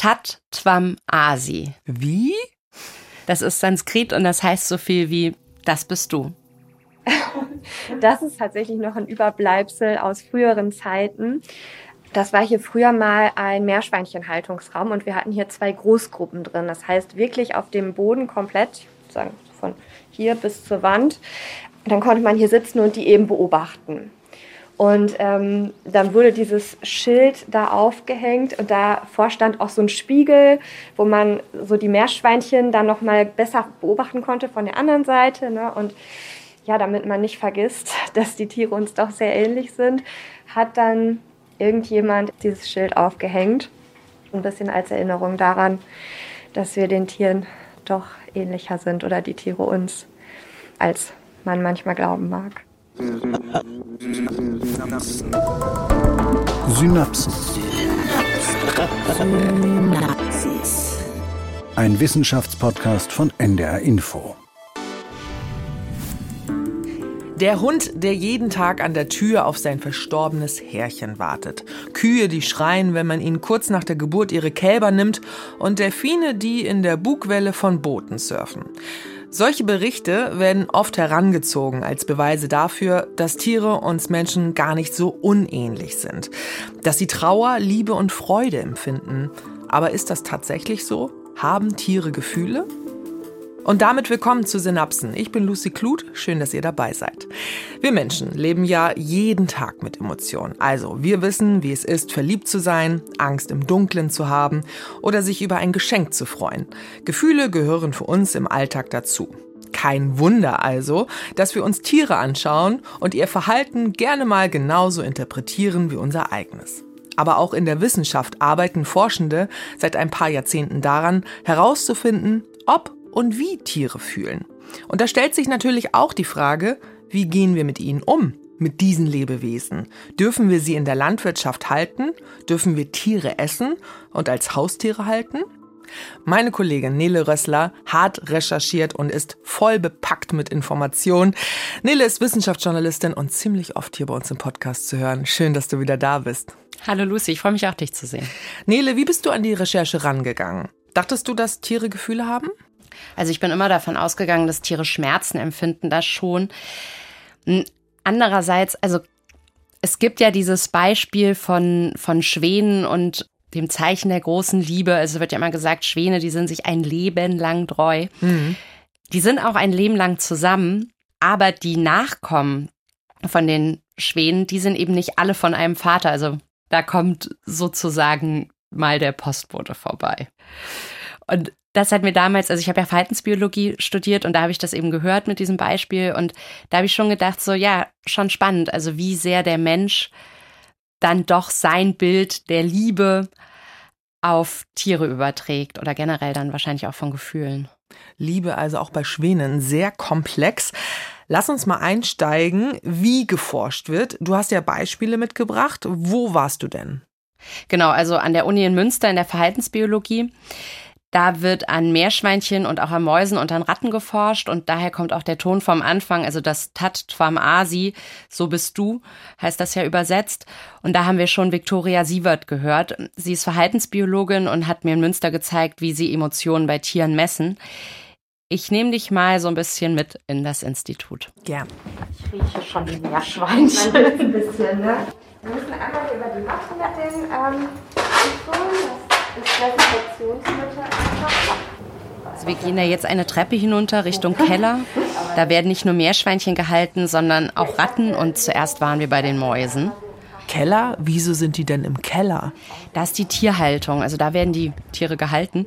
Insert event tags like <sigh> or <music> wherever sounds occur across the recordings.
Tat Tvam Asi. Wie? Das ist Sanskrit und das heißt so viel wie das bist du. <laughs> Das ist tatsächlich noch ein Überbleibsel aus früheren Zeiten. Das war hier früher mal ein Meerschweinchenhaltungsraum und wir hatten hier zwei Großgruppen drin. Das heißt wirklich auf dem Boden komplett, sagen von hier bis zur Wand. Dann konnte man hier sitzen und die eben beobachten. Und ähm, dann wurde dieses Schild da aufgehängt und davor stand auch so ein Spiegel, wo man so die Meerschweinchen dann noch mal besser beobachten konnte von der anderen Seite. Ne? Und ja, damit man nicht vergisst, <laughs> dass die Tiere uns doch sehr ähnlich sind, hat dann irgendjemand dieses Schild aufgehängt. Ein bisschen als Erinnerung daran, dass wir den Tieren doch ähnlicher sind oder die Tiere uns, als man manchmal glauben mag. <laughs> Synapsen. Synapsen. Synapsis. Ein Wissenschaftspodcast von NDR Info. Der Hund, der jeden Tag an der Tür auf sein verstorbenes Härchen wartet. Kühe, die schreien, wenn man ihnen kurz nach der Geburt ihre Kälber nimmt. Und Delfine, die in der Bugwelle von Booten surfen. Solche Berichte werden oft herangezogen als Beweise dafür, dass Tiere uns Menschen gar nicht so unähnlich sind. Dass sie Trauer, Liebe und Freude empfinden. Aber ist das tatsächlich so? Haben Tiere Gefühle? Und damit willkommen zu Synapsen. Ich bin Lucy Kluth. Schön, dass ihr dabei seid. Wir Menschen leben ja jeden Tag mit Emotionen. Also, wir wissen, wie es ist, verliebt zu sein, Angst im Dunkeln zu haben oder sich über ein Geschenk zu freuen. Gefühle gehören für uns im Alltag dazu. Kein Wunder also, dass wir uns Tiere anschauen und ihr Verhalten gerne mal genauso interpretieren wie unser eigenes. Aber auch in der Wissenschaft arbeiten Forschende seit ein paar Jahrzehnten daran, herauszufinden, ob und wie Tiere fühlen. Und da stellt sich natürlich auch die Frage, wie gehen wir mit ihnen um? Mit diesen Lebewesen? Dürfen wir sie in der Landwirtschaft halten? Dürfen wir Tiere essen und als Haustiere halten? Meine Kollegin Nele Rössler hat recherchiert und ist voll bepackt mit Informationen. Nele ist Wissenschaftsjournalistin und ziemlich oft hier bei uns im Podcast zu hören. Schön, dass du wieder da bist. Hallo Lucy, ich freue mich auch, dich zu sehen. Nele, wie bist du an die Recherche rangegangen? Dachtest du, dass Tiere Gefühle haben? Also ich bin immer davon ausgegangen, dass Tiere Schmerzen empfinden, das schon. Andererseits, also es gibt ja dieses Beispiel von, von Schwänen und dem Zeichen der großen Liebe. Also wird ja immer gesagt, Schwäne, die sind sich ein Leben lang treu. Mhm. Die sind auch ein Leben lang zusammen, aber die Nachkommen von den Schwänen, die sind eben nicht alle von einem Vater. Also da kommt sozusagen mal der Postbote vorbei. Und das hat mir damals, also ich habe ja Verhaltensbiologie studiert und da habe ich das eben gehört mit diesem Beispiel und da habe ich schon gedacht, so ja, schon spannend, also wie sehr der Mensch dann doch sein Bild der Liebe auf Tiere überträgt oder generell dann wahrscheinlich auch von Gefühlen. Liebe also auch bei Schwänen sehr komplex. Lass uns mal einsteigen, wie geforscht wird. Du hast ja Beispiele mitgebracht. Wo warst du denn? Genau, also an der Uni in Münster in der Verhaltensbiologie. Da wird an Meerschweinchen und auch an Mäusen und an Ratten geforscht und daher kommt auch der Ton vom Anfang, also das Tat Tvam Asi, so bist du, heißt das ja übersetzt. Und da haben wir schon Viktoria Sievert gehört. Sie ist Verhaltensbiologin und hat mir in Münster gezeigt, wie sie Emotionen bei Tieren messen. Ich nehme dich mal so ein bisschen mit in das Institut. Gern. Ich rieche schon die Meerschweinchen. ein bisschen, ne? Wir müssen einmal über die Matte mit den ähm, also wir gehen ja jetzt eine Treppe hinunter Richtung Keller. Da werden nicht nur Meerschweinchen gehalten, sondern auch Ratten und zuerst waren wir bei den Mäusen. Keller? Wieso sind die denn im Keller? Da ist die Tierhaltung, also da werden die Tiere gehalten.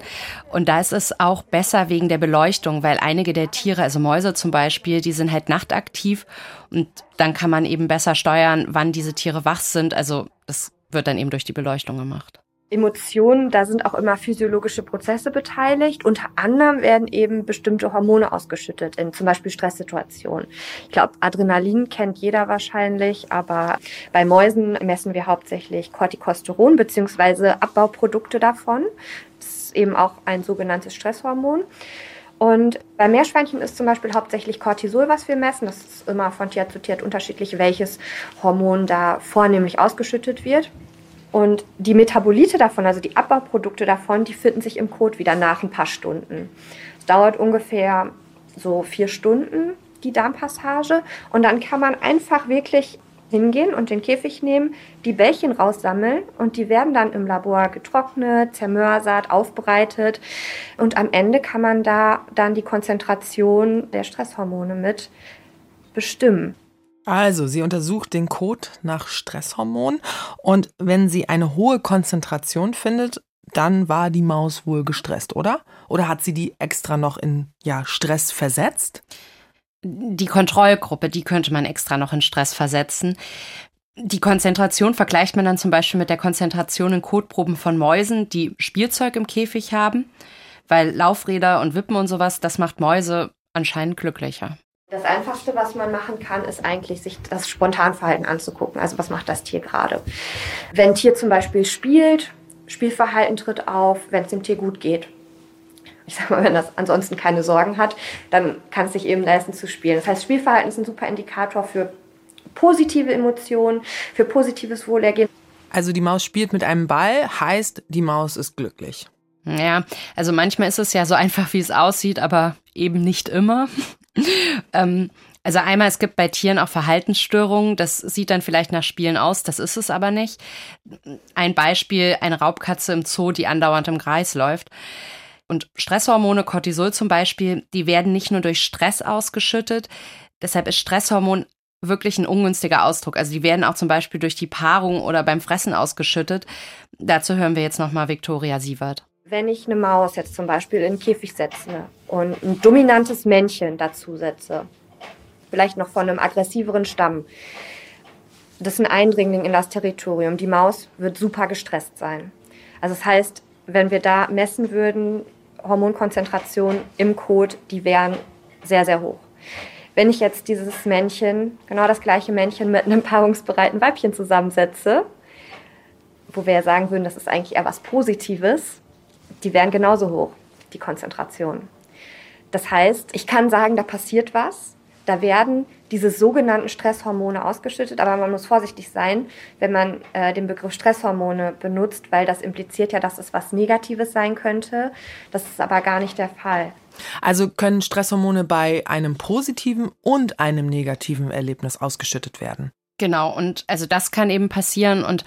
Und da ist es auch besser wegen der Beleuchtung, weil einige der Tiere, also Mäuse zum Beispiel, die sind halt nachtaktiv und dann kann man eben besser steuern, wann diese Tiere wach sind. Also das wird dann eben durch die Beleuchtung gemacht. Emotionen, da sind auch immer physiologische Prozesse beteiligt. Unter anderem werden eben bestimmte Hormone ausgeschüttet in zum Beispiel Stresssituationen. Ich glaube, Adrenalin kennt jeder wahrscheinlich, aber bei Mäusen messen wir hauptsächlich Corticosteron beziehungsweise Abbauprodukte davon. Das ist eben auch ein sogenanntes Stresshormon. Und bei Meerschweinchen ist zum Beispiel hauptsächlich Cortisol, was wir messen. Das ist immer von Tier zu Tier unterschiedlich, welches Hormon da vornehmlich ausgeschüttet wird. Und die Metabolite davon, also die Abbauprodukte davon, die finden sich im Kot wieder nach ein paar Stunden. Es dauert ungefähr so vier Stunden, die Darmpassage. Und dann kann man einfach wirklich hingehen und den Käfig nehmen, die Bällchen raussammeln und die werden dann im Labor getrocknet, zermörsert, aufbereitet. Und am Ende kann man da dann die Konzentration der Stresshormone mit bestimmen. Also, sie untersucht den Code nach Stresshormonen und wenn sie eine hohe Konzentration findet, dann war die Maus wohl gestresst, oder? Oder hat sie die extra noch in ja, Stress versetzt? Die Kontrollgruppe, die könnte man extra noch in Stress versetzen. Die Konzentration vergleicht man dann zum Beispiel mit der Konzentration in Kotproben von Mäusen, die Spielzeug im Käfig haben, weil Laufräder und Wippen und sowas, das macht Mäuse anscheinend glücklicher. Das Einfachste, was man machen kann, ist eigentlich, sich das Spontanverhalten anzugucken. Also was macht das Tier gerade? Wenn ein Tier zum Beispiel spielt, Spielverhalten tritt auf, wenn es dem Tier gut geht. Ich sag mal, wenn das ansonsten keine Sorgen hat, dann kann es sich eben leisten zu spielen. Das heißt, Spielverhalten ist ein super Indikator für positive Emotionen, für positives Wohlergehen. Also die Maus spielt mit einem Ball, heißt, die Maus ist glücklich. Ja, also manchmal ist es ja so einfach, wie es aussieht, aber eben nicht immer. Ähm, also einmal, es gibt bei Tieren auch Verhaltensstörungen. Das sieht dann vielleicht nach Spielen aus, das ist es aber nicht. Ein Beispiel, eine Raubkatze im Zoo, die andauernd im Kreis läuft. Und Stresshormone, Cortisol zum Beispiel, die werden nicht nur durch Stress ausgeschüttet. Deshalb ist Stresshormon wirklich ein ungünstiger Ausdruck. Also die werden auch zum Beispiel durch die Paarung oder beim Fressen ausgeschüttet. Dazu hören wir jetzt nochmal Viktoria Sievert. Wenn ich eine Maus jetzt zum Beispiel in den Käfig setze und ein dominantes Männchen dazu setze, vielleicht noch von einem aggressiveren Stamm, das ist ein Eindringling in das Territorium. Die Maus wird super gestresst sein. Also das heißt, wenn wir da messen würden, Hormonkonzentration im Kot, die wären sehr, sehr hoch. Wenn ich jetzt dieses Männchen, genau das gleiche Männchen mit einem paarungsbereiten Weibchen zusammensetze, wo wir ja sagen würden, das ist eigentlich eher was Positives, die wären genauso hoch, die Konzentration. Das heißt, ich kann sagen, da passiert was, da werden diese sogenannten Stresshormone ausgeschüttet, aber man muss vorsichtig sein, wenn man äh, den Begriff Stresshormone benutzt, weil das impliziert ja, dass es was Negatives sein könnte. Das ist aber gar nicht der Fall. Also können Stresshormone bei einem positiven und einem negativen Erlebnis ausgeschüttet werden? Genau, und also das kann eben passieren und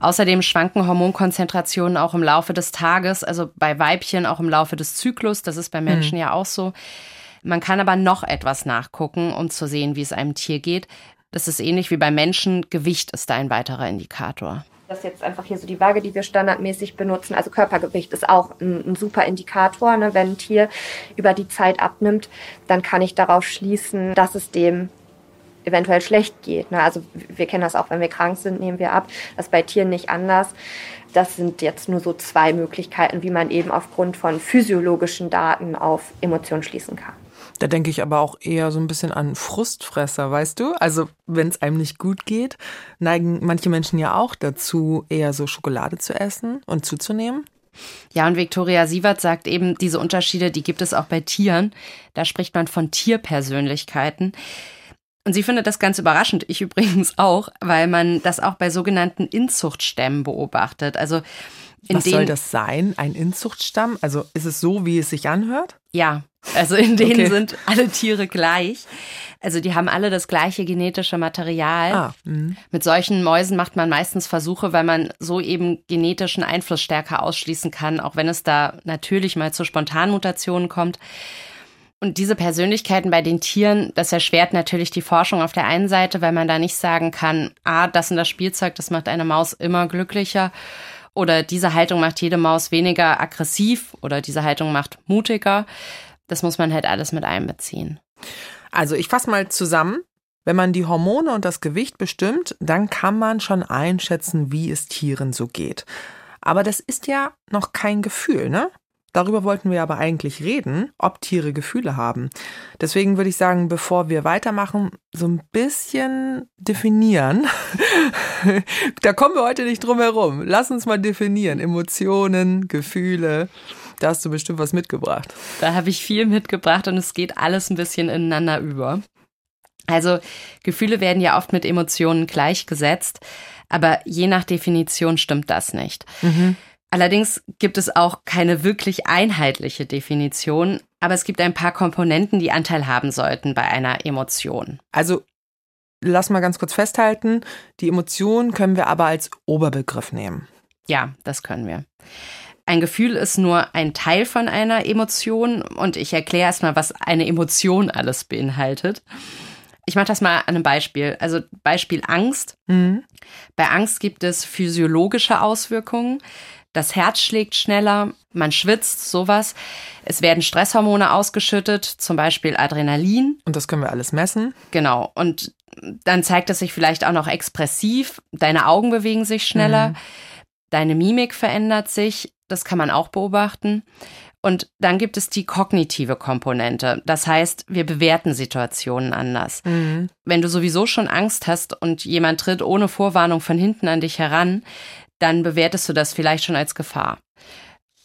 außerdem schwanken Hormonkonzentrationen auch im Laufe des Tages, also bei Weibchen auch im Laufe des Zyklus, das ist bei Menschen mhm. ja auch so. Man kann aber noch etwas nachgucken, um zu sehen, wie es einem Tier geht. Das ist ähnlich wie bei Menschen, Gewicht ist da ein weiterer Indikator. Das ist jetzt einfach hier so die Waage, die wir standardmäßig benutzen. Also Körpergewicht ist auch ein, ein super Indikator. Ne? Wenn ein Tier über die Zeit abnimmt, dann kann ich darauf schließen, dass es dem eventuell schlecht geht. Ne? Also wir kennen das auch, wenn wir krank sind, nehmen wir ab. Das ist bei Tieren nicht anders. Das sind jetzt nur so zwei Möglichkeiten, wie man eben aufgrund von physiologischen Daten auf Emotionen schließen kann. Da denke ich aber auch eher so ein bisschen an Frustfresser, weißt du? Also, wenn es einem nicht gut geht, neigen manche Menschen ja auch dazu, eher so Schokolade zu essen und zuzunehmen. Ja, und Viktoria Sievert sagt eben, diese Unterschiede, die gibt es auch bei Tieren. Da spricht man von Tierpersönlichkeiten. Und sie findet das ganz überraschend, ich <laughs> übrigens auch, weil man das auch bei sogenannten Inzuchtstämmen beobachtet. Also in Was soll das sein? Ein Inzuchtstamm? Also ist es so, wie es sich anhört? Ja, also in denen okay. sind alle Tiere gleich. Also die haben alle das gleiche genetische Material. Ah, mhm. Mit solchen Mäusen macht man meistens Versuche, weil man so eben genetischen Einfluss stärker ausschließen kann, auch wenn es da natürlich mal zu Spontanmutationen kommt. Und diese Persönlichkeiten bei den Tieren, das erschwert natürlich die Forschung auf der einen Seite, weil man da nicht sagen kann, ah, das und das Spielzeug, das macht eine Maus immer glücklicher oder diese Haltung macht jede Maus weniger aggressiv oder diese Haltung macht mutiger. Das muss man halt alles mit einbeziehen. Also ich fasse mal zusammen. Wenn man die Hormone und das Gewicht bestimmt, dann kann man schon einschätzen, wie es Tieren so geht. Aber das ist ja noch kein Gefühl, ne? Darüber wollten wir aber eigentlich reden, ob Tiere Gefühle haben. Deswegen würde ich sagen, bevor wir weitermachen, so ein bisschen definieren. <laughs> da kommen wir heute nicht drum herum. Lass uns mal definieren. Emotionen, Gefühle. Da hast du bestimmt was mitgebracht. Da habe ich viel mitgebracht und es geht alles ein bisschen ineinander über. Also Gefühle werden ja oft mit Emotionen gleichgesetzt. Aber je nach Definition stimmt das nicht. Mhm. Allerdings gibt es auch keine wirklich einheitliche Definition, aber es gibt ein paar Komponenten, die Anteil haben sollten bei einer Emotion. Also lass mal ganz kurz festhalten, die Emotion können wir aber als Oberbegriff nehmen. Ja, das können wir. Ein Gefühl ist nur ein Teil von einer Emotion und ich erkläre erstmal, was eine Emotion alles beinhaltet. Ich mache das mal an einem Beispiel. Also Beispiel Angst. Mhm. Bei Angst gibt es physiologische Auswirkungen. Das Herz schlägt schneller, man schwitzt, sowas. Es werden Stresshormone ausgeschüttet, zum Beispiel Adrenalin. Und das können wir alles messen. Genau. Und dann zeigt es sich vielleicht auch noch expressiv. Deine Augen bewegen sich schneller, mhm. deine Mimik verändert sich. Das kann man auch beobachten. Und dann gibt es die kognitive Komponente. Das heißt, wir bewerten Situationen anders. Mhm. Wenn du sowieso schon Angst hast und jemand tritt ohne Vorwarnung von hinten an dich heran, dann bewertest du das vielleicht schon als Gefahr.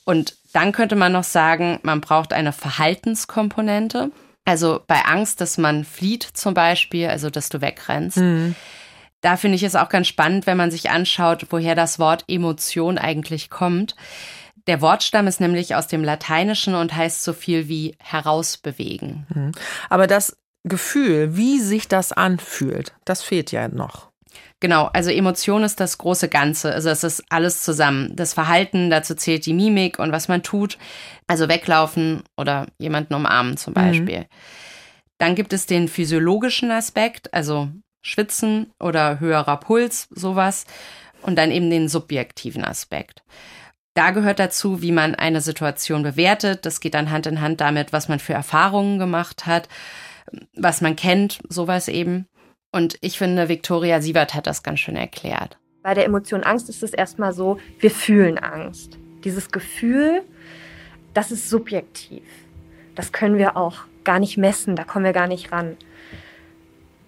Und dann könnte man noch sagen, man braucht eine Verhaltenskomponente. Also bei Angst, dass man flieht zum Beispiel, also dass du wegrennst. Mhm. Da finde ich es auch ganz spannend, wenn man sich anschaut, woher das Wort Emotion eigentlich kommt. Der Wortstamm ist nämlich aus dem Lateinischen und heißt so viel wie herausbewegen. Mhm. Aber das Gefühl, wie sich das anfühlt, das fehlt ja noch. Genau, also Emotion ist das große Ganze. Also es ist alles zusammen. Das Verhalten, dazu zählt die Mimik und was man tut. Also weglaufen oder jemanden umarmen zum mhm. Beispiel. Mhm. Dann gibt es den physiologischen Aspekt, also Schwitzen oder höherer Puls, sowas. Und dann eben den subjektiven Aspekt. Da gehört dazu, wie man eine Situation bewertet. Das geht dann Hand in Hand damit, was man für Erfahrungen gemacht hat, was man kennt, sowas eben. Und ich finde, Viktoria Sievert hat das ganz schön erklärt. Bei der Emotion Angst ist es erstmal so, wir fühlen Angst. Dieses Gefühl, das ist subjektiv. Das können wir auch gar nicht messen, da kommen wir gar nicht ran.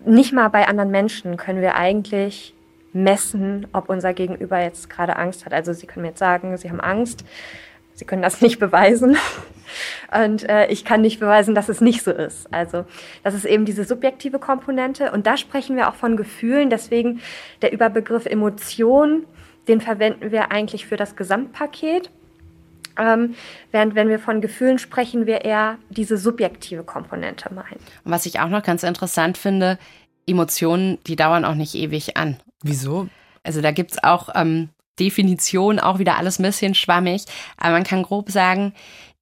Nicht mal bei anderen Menschen können wir eigentlich messen, ob unser Gegenüber jetzt gerade Angst hat. Also Sie können mir jetzt sagen, Sie haben Angst. Sie können das nicht beweisen. Und äh, ich kann nicht beweisen, dass es nicht so ist. Also das ist eben diese subjektive Komponente. Und da sprechen wir auch von Gefühlen. Deswegen der Überbegriff Emotion, den verwenden wir eigentlich für das Gesamtpaket. Ähm, während wenn wir von Gefühlen sprechen, wir eher diese subjektive Komponente meinen. Und was ich auch noch ganz interessant finde, Emotionen, die dauern auch nicht ewig an. Wieso? Also da gibt es auch ähm, Definitionen, auch wieder alles ein bisschen schwammig, aber man kann grob sagen,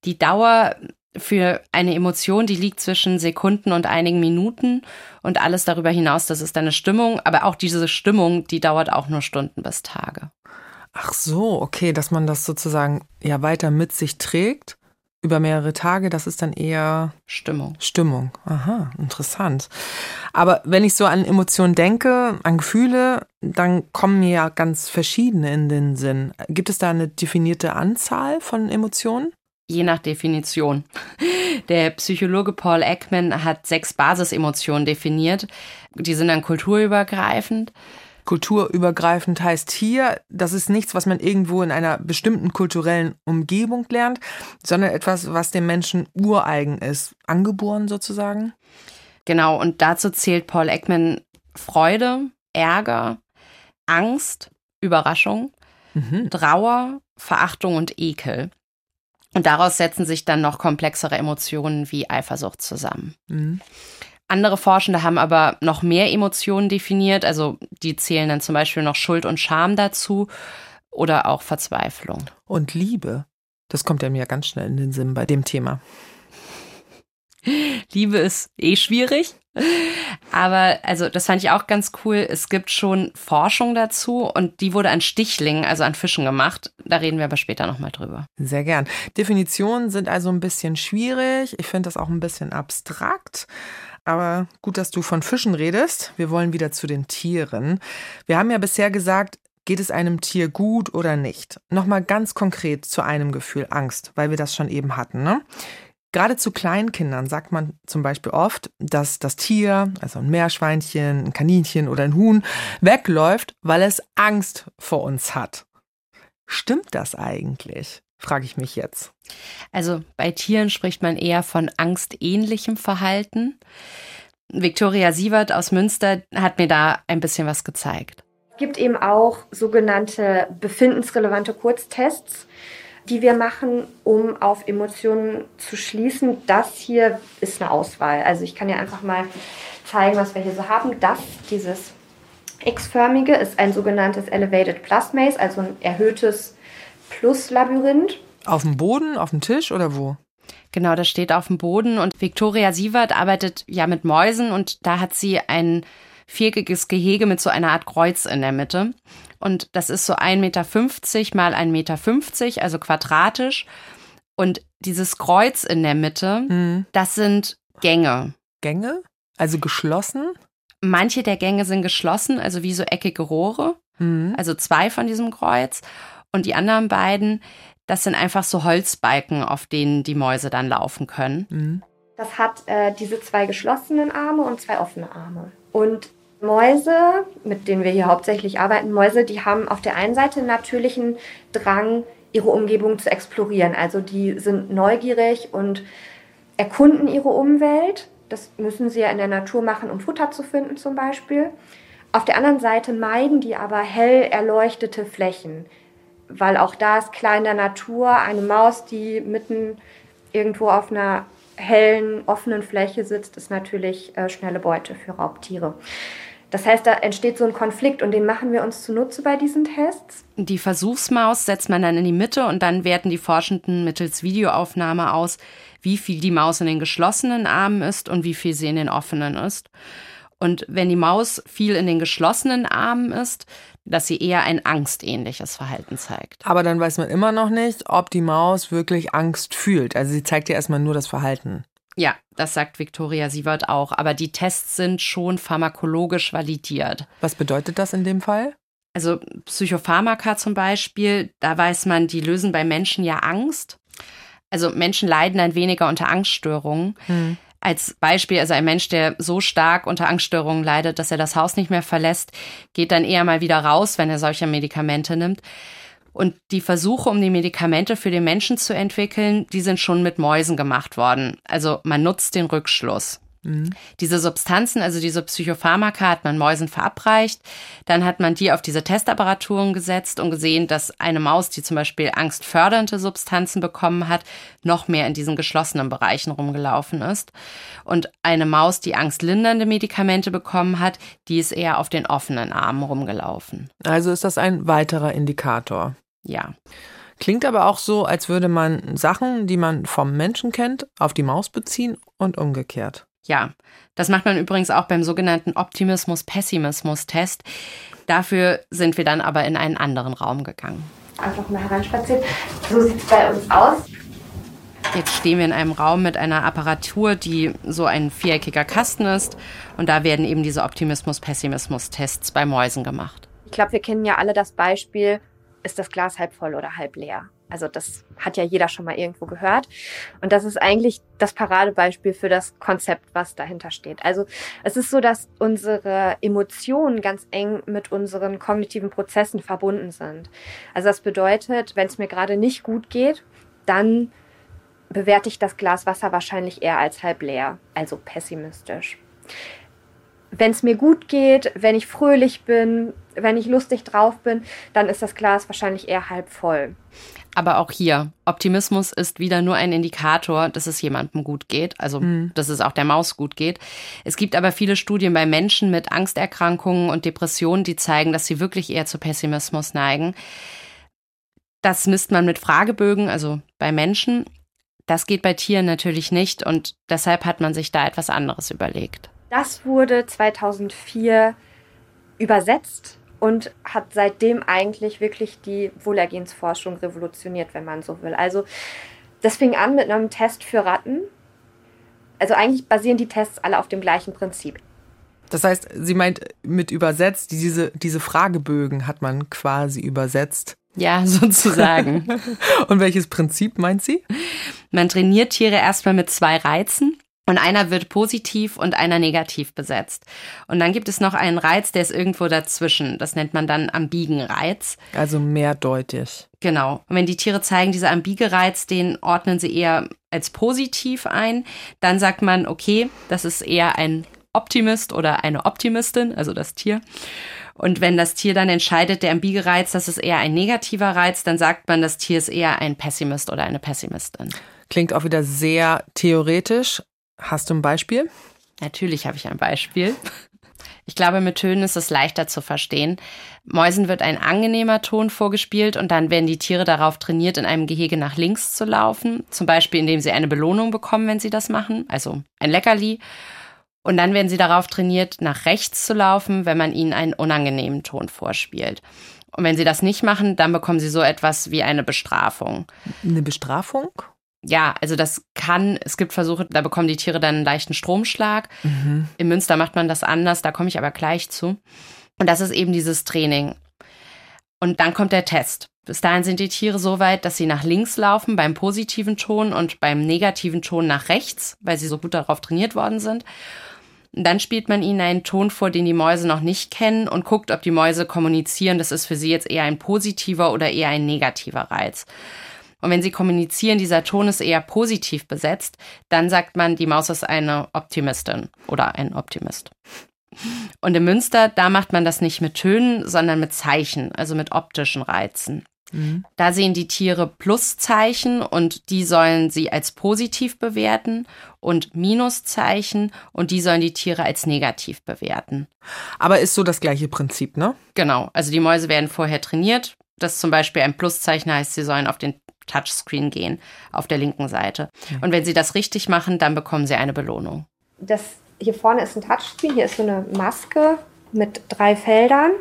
die Dauer für eine Emotion, die liegt zwischen Sekunden und einigen Minuten und alles darüber hinaus, das ist eine Stimmung, aber auch diese Stimmung, die dauert auch nur Stunden bis Tage. Ach so, okay, dass man das sozusagen ja weiter mit sich trägt über mehrere Tage, das ist dann eher Stimmung. Stimmung. Aha, interessant. Aber wenn ich so an Emotionen denke, an Gefühle, dann kommen mir ja ganz verschiedene in den Sinn. Gibt es da eine definierte Anzahl von Emotionen? Je nach Definition. Der Psychologe Paul Ekman hat sechs Basisemotionen definiert. Die sind dann kulturübergreifend. Kulturübergreifend heißt hier, das ist nichts, was man irgendwo in einer bestimmten kulturellen Umgebung lernt, sondern etwas, was dem Menschen ureigen ist, angeboren sozusagen. Genau, und dazu zählt Paul Ekman Freude, Ärger, Angst, Überraschung, mhm. Trauer, Verachtung und Ekel. Und daraus setzen sich dann noch komplexere Emotionen wie Eifersucht zusammen. Mhm. Andere Forschende haben aber noch mehr Emotionen definiert, also die zählen dann zum Beispiel noch Schuld und Scham dazu oder auch Verzweiflung. Und Liebe, das kommt ja mir ganz schnell in den Sinn bei dem Thema. Liebe ist eh schwierig. Aber also das fand ich auch ganz cool. Es gibt schon Forschung dazu und die wurde an Stichlingen, also an Fischen gemacht. Da reden wir aber später nochmal drüber. Sehr gern. Definitionen sind also ein bisschen schwierig. Ich finde das auch ein bisschen abstrakt. Aber gut, dass du von Fischen redest. Wir wollen wieder zu den Tieren. Wir haben ja bisher gesagt, geht es einem Tier gut oder nicht? Nochmal ganz konkret zu einem Gefühl Angst, weil wir das schon eben hatten. Ne? Gerade zu Kleinkindern sagt man zum Beispiel oft, dass das Tier, also ein Meerschweinchen, ein Kaninchen oder ein Huhn, wegläuft, weil es Angst vor uns hat. Stimmt das eigentlich? frage ich mich jetzt. Also bei Tieren spricht man eher von angstähnlichem Verhalten. Viktoria Sievert aus Münster hat mir da ein bisschen was gezeigt gibt eben auch sogenannte befindensrelevante Kurztests, die wir machen, um auf Emotionen zu schließen. Das hier ist eine Auswahl. Also ich kann ja einfach mal zeigen, was wir hier so haben. Das, dieses X-förmige, ist ein sogenanntes Elevated Plus Maze, also ein erhöhtes Plus-Labyrinth. Auf dem Boden, auf dem Tisch oder wo? Genau, das steht auf dem Boden und Viktoria Sievert arbeitet ja mit Mäusen und da hat sie ein viereckiges Gehege mit so einer Art Kreuz in der Mitte. Und das ist so 1,50 Meter mal 1,50 Meter, also quadratisch. Und dieses Kreuz in der Mitte, mhm. das sind Gänge. Gänge? Also geschlossen? Manche der Gänge sind geschlossen, also wie so eckige Rohre. Mhm. Also zwei von diesem Kreuz. Und die anderen beiden, das sind einfach so Holzbalken, auf denen die Mäuse dann laufen können. Mhm. Das hat äh, diese zwei geschlossenen Arme und zwei offene Arme. Und Mäuse, mit denen wir hier hauptsächlich arbeiten, Mäuse, die haben auf der einen Seite natürlichen Drang, ihre Umgebung zu explorieren. Also die sind neugierig und erkunden ihre Umwelt. Das müssen sie ja in der Natur machen, um Futter zu finden zum Beispiel. Auf der anderen Seite meiden die aber hell erleuchtete Flächen, weil auch da ist klar in der Natur eine Maus, die mitten irgendwo auf einer hellen, offenen Fläche sitzt, ist natürlich äh, schnelle Beute für Raubtiere. Das heißt, da entsteht so ein Konflikt und den machen wir uns zunutze bei diesen Tests. Die Versuchsmaus setzt man dann in die Mitte und dann werten die Forschenden mittels Videoaufnahme aus, wie viel die Maus in den geschlossenen Armen ist und wie viel sie in den offenen ist. Und wenn die Maus viel in den geschlossenen Armen ist, dass sie eher ein angstähnliches Verhalten zeigt. Aber dann weiß man immer noch nicht, ob die Maus wirklich Angst fühlt. Also sie zeigt ja erstmal nur das Verhalten. Ja, das sagt Viktoria Sievert auch. Aber die Tests sind schon pharmakologisch validiert. Was bedeutet das in dem Fall? Also Psychopharmaka zum Beispiel, da weiß man, die lösen bei Menschen ja Angst. Also Menschen leiden dann weniger unter Angststörungen. Hm. Als Beispiel, also ein Mensch, der so stark unter Angststörungen leidet, dass er das Haus nicht mehr verlässt, geht dann eher mal wieder raus, wenn er solche Medikamente nimmt. Und die Versuche, um die Medikamente für den Menschen zu entwickeln, die sind schon mit Mäusen gemacht worden. Also man nutzt den Rückschluss. Mhm. Diese Substanzen, also diese Psychopharmaka, hat man Mäusen verabreicht. Dann hat man die auf diese Testapparaturen gesetzt und gesehen, dass eine Maus, die zum Beispiel angstfördernde Substanzen bekommen hat, noch mehr in diesen geschlossenen Bereichen rumgelaufen ist. Und eine Maus, die angstlindernde Medikamente bekommen hat, die ist eher auf den offenen Armen rumgelaufen. Also ist das ein weiterer Indikator. Ja. Klingt aber auch so, als würde man Sachen, die man vom Menschen kennt, auf die Maus beziehen und umgekehrt. Ja, das macht man übrigens auch beim sogenannten Optimismus-Pessimismus-Test. Dafür sind wir dann aber in einen anderen Raum gegangen. Einfach mal heranspaziert. So sieht es bei uns aus. Jetzt stehen wir in einem Raum mit einer Apparatur, die so ein viereckiger Kasten ist. Und da werden eben diese Optimismus-Pessimismus-Tests bei Mäusen gemacht. Ich glaube, wir kennen ja alle das Beispiel, ist das Glas halb voll oder halb leer. Also das hat ja jeder schon mal irgendwo gehört. Und das ist eigentlich das Paradebeispiel für das Konzept, was dahinter steht. Also es ist so, dass unsere Emotionen ganz eng mit unseren kognitiven Prozessen verbunden sind. Also das bedeutet, wenn es mir gerade nicht gut geht, dann bewerte ich das Glas Wasser wahrscheinlich eher als halb leer, also pessimistisch. Wenn es mir gut geht, wenn ich fröhlich bin, wenn ich lustig drauf bin, dann ist das Glas wahrscheinlich eher halb voll. Aber auch hier, Optimismus ist wieder nur ein Indikator, dass es jemandem gut geht, also mhm. dass es auch der Maus gut geht. Es gibt aber viele Studien bei Menschen mit Angsterkrankungen und Depressionen, die zeigen, dass sie wirklich eher zu Pessimismus neigen. Das misst man mit Fragebögen, also bei Menschen. Das geht bei Tieren natürlich nicht und deshalb hat man sich da etwas anderes überlegt. Das wurde 2004 übersetzt und hat seitdem eigentlich wirklich die Wohlergehensforschung revolutioniert, wenn man so will. Also das fing an mit einem Test für Ratten. Also eigentlich basieren die Tests alle auf dem gleichen Prinzip. Das heißt, sie meint mit übersetzt, diese, diese Fragebögen hat man quasi übersetzt. Ja, <laughs> sozusagen. <laughs> Und welches Prinzip meint sie? Man trainiert Tiere erstmal mit zwei Reizen. Und einer wird positiv und einer negativ besetzt. Und dann gibt es noch einen Reiz, der ist irgendwo dazwischen. Das nennt man dann Ambigenreiz. Also mehrdeutig. Genau. Und wenn die Tiere zeigen, dieser Ambige-Reiz, den ordnen sie eher als positiv ein. Dann sagt man, okay, das ist eher ein Optimist oder eine Optimistin, also das Tier. Und wenn das Tier dann entscheidet, der Ambige-Reiz, das ist eher ein negativer Reiz, dann sagt man, das Tier ist eher ein Pessimist oder eine Pessimistin. Klingt auch wieder sehr theoretisch. Hast du ein Beispiel? Natürlich habe ich ein Beispiel. Ich glaube, mit Tönen ist es leichter zu verstehen. Mäusen wird ein angenehmer Ton vorgespielt und dann werden die Tiere darauf trainiert, in einem Gehege nach links zu laufen. Zum Beispiel, indem sie eine Belohnung bekommen, wenn sie das machen, also ein Leckerli. Und dann werden sie darauf trainiert, nach rechts zu laufen, wenn man ihnen einen unangenehmen Ton vorspielt. Und wenn sie das nicht machen, dann bekommen sie so etwas wie eine Bestrafung. Eine Bestrafung? Ja, also das kann, es gibt Versuche, da bekommen die Tiere dann einen leichten Stromschlag. Mhm. In Münster macht man das anders, da komme ich aber gleich zu. Und das ist eben dieses Training. Und dann kommt der Test. Bis dahin sind die Tiere so weit, dass sie nach links laufen beim positiven Ton und beim negativen Ton nach rechts, weil sie so gut darauf trainiert worden sind. Dann spielt man ihnen einen Ton vor, den die Mäuse noch nicht kennen und guckt, ob die Mäuse kommunizieren. Das ist für sie jetzt eher ein positiver oder eher ein negativer Reiz. Und wenn sie kommunizieren, dieser Ton ist eher positiv besetzt, dann sagt man, die Maus ist eine Optimistin oder ein Optimist. Und in Münster, da macht man das nicht mit Tönen, sondern mit Zeichen, also mit optischen Reizen. Mhm. Da sehen die Tiere Pluszeichen und die sollen sie als positiv bewerten und Minuszeichen und die sollen die Tiere als negativ bewerten. Aber ist so das gleiche Prinzip, ne? Genau. Also die Mäuse werden vorher trainiert. Das zum Beispiel ein Pluszeichen heißt, sie sollen auf den Touchscreen gehen, auf der linken Seite. Und wenn sie das richtig machen, dann bekommen sie eine Belohnung. Das hier vorne ist ein Touchscreen, hier ist so eine Maske mit drei Feldern.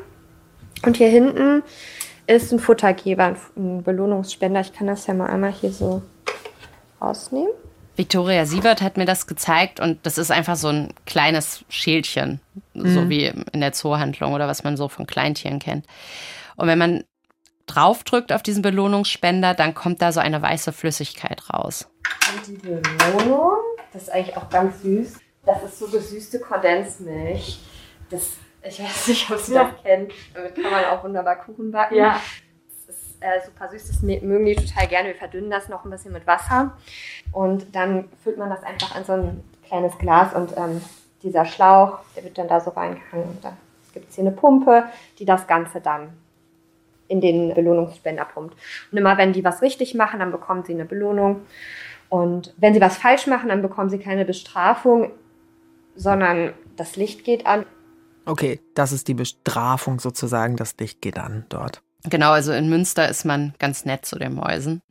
Und hier hinten ist ein Futtergeber, ein Belohnungsspender. Ich kann das ja mal einmal hier so rausnehmen. Victoria Siebert hat mir das gezeigt und das ist einfach so ein kleines Schälchen, mhm. so wie in der Zoohandlung oder was man so von Kleintieren kennt. Und wenn man draufdrückt auf diesen Belohnungsspender, dann kommt da so eine weiße Flüssigkeit raus. Und die Belohnung, das ist eigentlich auch ganz süß. Das ist so gesüßte Kondensmilch. Das ich weiß nicht, ob Sie ja. das kennen. Damit kann man auch wunderbar Kuchen backen. Ja. Das ist äh, super süß, das mögen die total gerne. Wir verdünnen das noch ein bisschen mit Wasser. Und dann füllt man das einfach in so ein kleines Glas und ähm, dieser Schlauch, der wird dann da so reingehangen. Und da gibt es hier eine Pumpe, die das Ganze dann in den Belohnungsspender pumpt. Und immer wenn die was richtig machen, dann bekommen sie eine Belohnung. Und wenn sie was falsch machen, dann bekommen sie keine Bestrafung, sondern das Licht geht an Okay, das ist die Bestrafung sozusagen, das Licht geht an dort. Genau, also in Münster ist man ganz nett zu den Mäusen.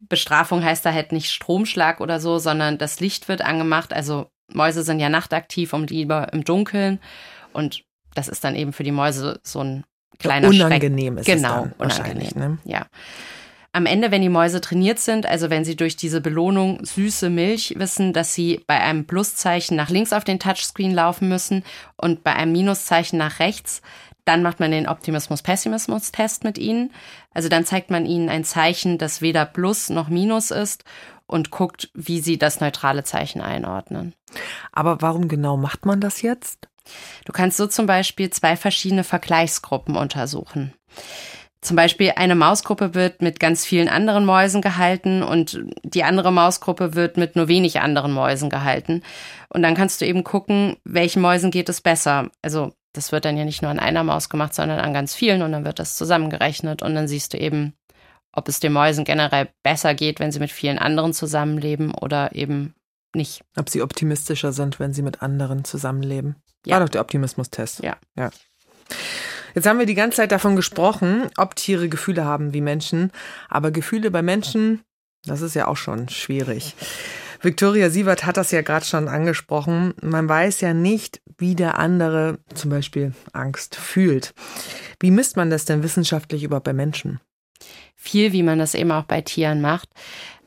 Bestrafung heißt da halt nicht Stromschlag oder so, sondern das Licht wird angemacht. Also Mäuse sind ja nachtaktiv und lieber im Dunkeln. Und das ist dann eben für die Mäuse so ein kleiner Unangenehm Schreck. ist genau, es dann unangenehm. Ne? Ja. Am Ende, wenn die Mäuse trainiert sind, also wenn sie durch diese Belohnung süße Milch wissen, dass sie bei einem Pluszeichen nach links auf den Touchscreen laufen müssen und bei einem Minuszeichen nach rechts, dann macht man den Optimismus-Pessimismus-Test mit ihnen. Also dann zeigt man ihnen ein Zeichen, das weder Plus noch Minus ist und guckt, wie sie das neutrale Zeichen einordnen. Aber warum genau macht man das jetzt? Du kannst so zum Beispiel zwei verschiedene Vergleichsgruppen untersuchen. Zum Beispiel eine Mausgruppe wird mit ganz vielen anderen Mäusen gehalten und die andere Mausgruppe wird mit nur wenig anderen Mäusen gehalten. Und dann kannst du eben gucken, welchen Mäusen geht es besser. Also das wird dann ja nicht nur an einer Maus gemacht, sondern an ganz vielen und dann wird das zusammengerechnet und dann siehst du eben, ob es den Mäusen generell besser geht, wenn sie mit vielen anderen zusammenleben oder eben nicht. Ob sie optimistischer sind, wenn sie mit anderen zusammenleben. Ja. War doch der Optimismus-Test. Ja. ja. Jetzt haben wir die ganze Zeit davon gesprochen, ob Tiere Gefühle haben wie Menschen. Aber Gefühle bei Menschen, das ist ja auch schon schwierig. Viktoria Sievert hat das ja gerade schon angesprochen. Man weiß ja nicht, wie der andere zum Beispiel Angst fühlt. Wie misst man das denn wissenschaftlich überhaupt bei Menschen? Viel, wie man das eben auch bei Tieren macht.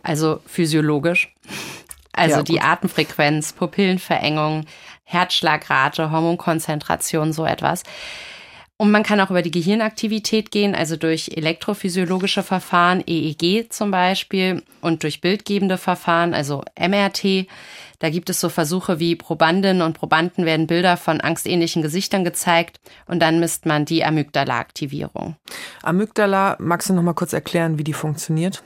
Also physiologisch. Also ja, die Atemfrequenz, Pupillenverengung, Herzschlagrate, Hormonkonzentration, so etwas. Und man kann auch über die Gehirnaktivität gehen, also durch elektrophysiologische Verfahren, EEG zum Beispiel, und durch bildgebende Verfahren, also MRT. Da gibt es so Versuche wie Probandinnen und Probanden werden Bilder von angstähnlichen Gesichtern gezeigt und dann misst man die Amygdala-Aktivierung. Amygdala, magst du noch mal kurz erklären, wie die funktioniert?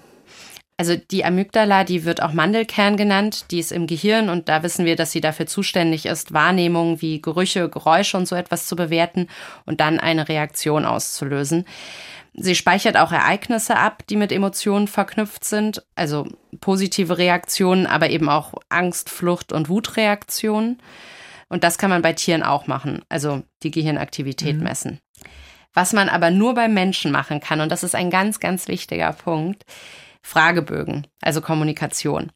Also die Amygdala, die wird auch Mandelkern genannt, die ist im Gehirn und da wissen wir, dass sie dafür zuständig ist, Wahrnehmungen wie Gerüche, Geräusche und so etwas zu bewerten und dann eine Reaktion auszulösen. Sie speichert auch Ereignisse ab, die mit Emotionen verknüpft sind, also positive Reaktionen, aber eben auch Angst, Flucht und Wutreaktionen. Und das kann man bei Tieren auch machen, also die Gehirnaktivität mhm. messen. Was man aber nur beim Menschen machen kann, und das ist ein ganz, ganz wichtiger Punkt, Fragebögen, also Kommunikation.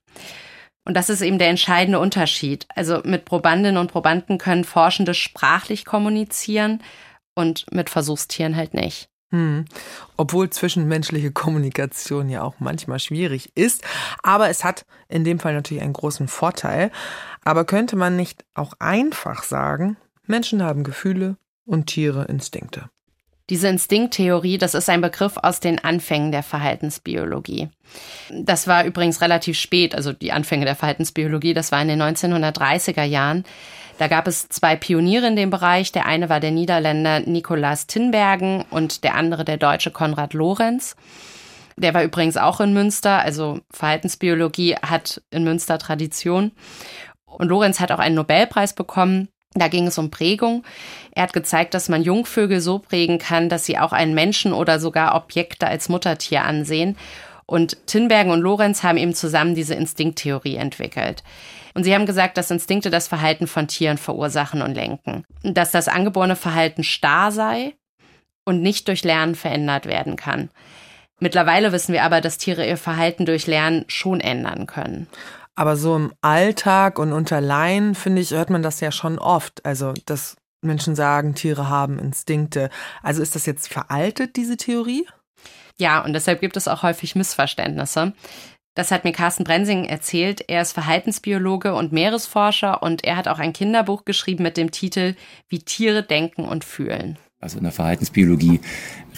Und das ist eben der entscheidende Unterschied. Also mit Probandinnen und Probanden können Forschende sprachlich kommunizieren und mit Versuchstieren halt nicht. Hm. Obwohl zwischenmenschliche Kommunikation ja auch manchmal schwierig ist. Aber es hat in dem Fall natürlich einen großen Vorteil. Aber könnte man nicht auch einfach sagen, Menschen haben Gefühle und Tiere Instinkte? Diese Instinkttheorie, das ist ein Begriff aus den Anfängen der Verhaltensbiologie. Das war übrigens relativ spät, also die Anfänge der Verhaltensbiologie, das war in den 1930er Jahren. Da gab es zwei Pioniere in dem Bereich. Der eine war der Niederländer Nikolaas Tinbergen und der andere der Deutsche Konrad Lorenz. Der war übrigens auch in Münster, also Verhaltensbiologie hat in Münster Tradition. Und Lorenz hat auch einen Nobelpreis bekommen da ging es um Prägung. Er hat gezeigt, dass man Jungvögel so prägen kann, dass sie auch einen Menschen oder sogar Objekte als Muttertier ansehen. Und Tinbergen und Lorenz haben eben zusammen diese Instinkttheorie entwickelt. Und sie haben gesagt, dass Instinkte das Verhalten von Tieren verursachen und lenken. Dass das angeborene Verhalten starr sei und nicht durch Lernen verändert werden kann. Mittlerweile wissen wir aber, dass Tiere ihr Verhalten durch Lernen schon ändern können. Aber so im Alltag und unter Laien, finde ich, hört man das ja schon oft. Also, dass Menschen sagen, Tiere haben Instinkte. Also ist das jetzt veraltet, diese Theorie? Ja, und deshalb gibt es auch häufig Missverständnisse. Das hat mir Carsten Brensing erzählt. Er ist Verhaltensbiologe und Meeresforscher und er hat auch ein Kinderbuch geschrieben mit dem Titel Wie Tiere denken und fühlen. Also in der Verhaltensbiologie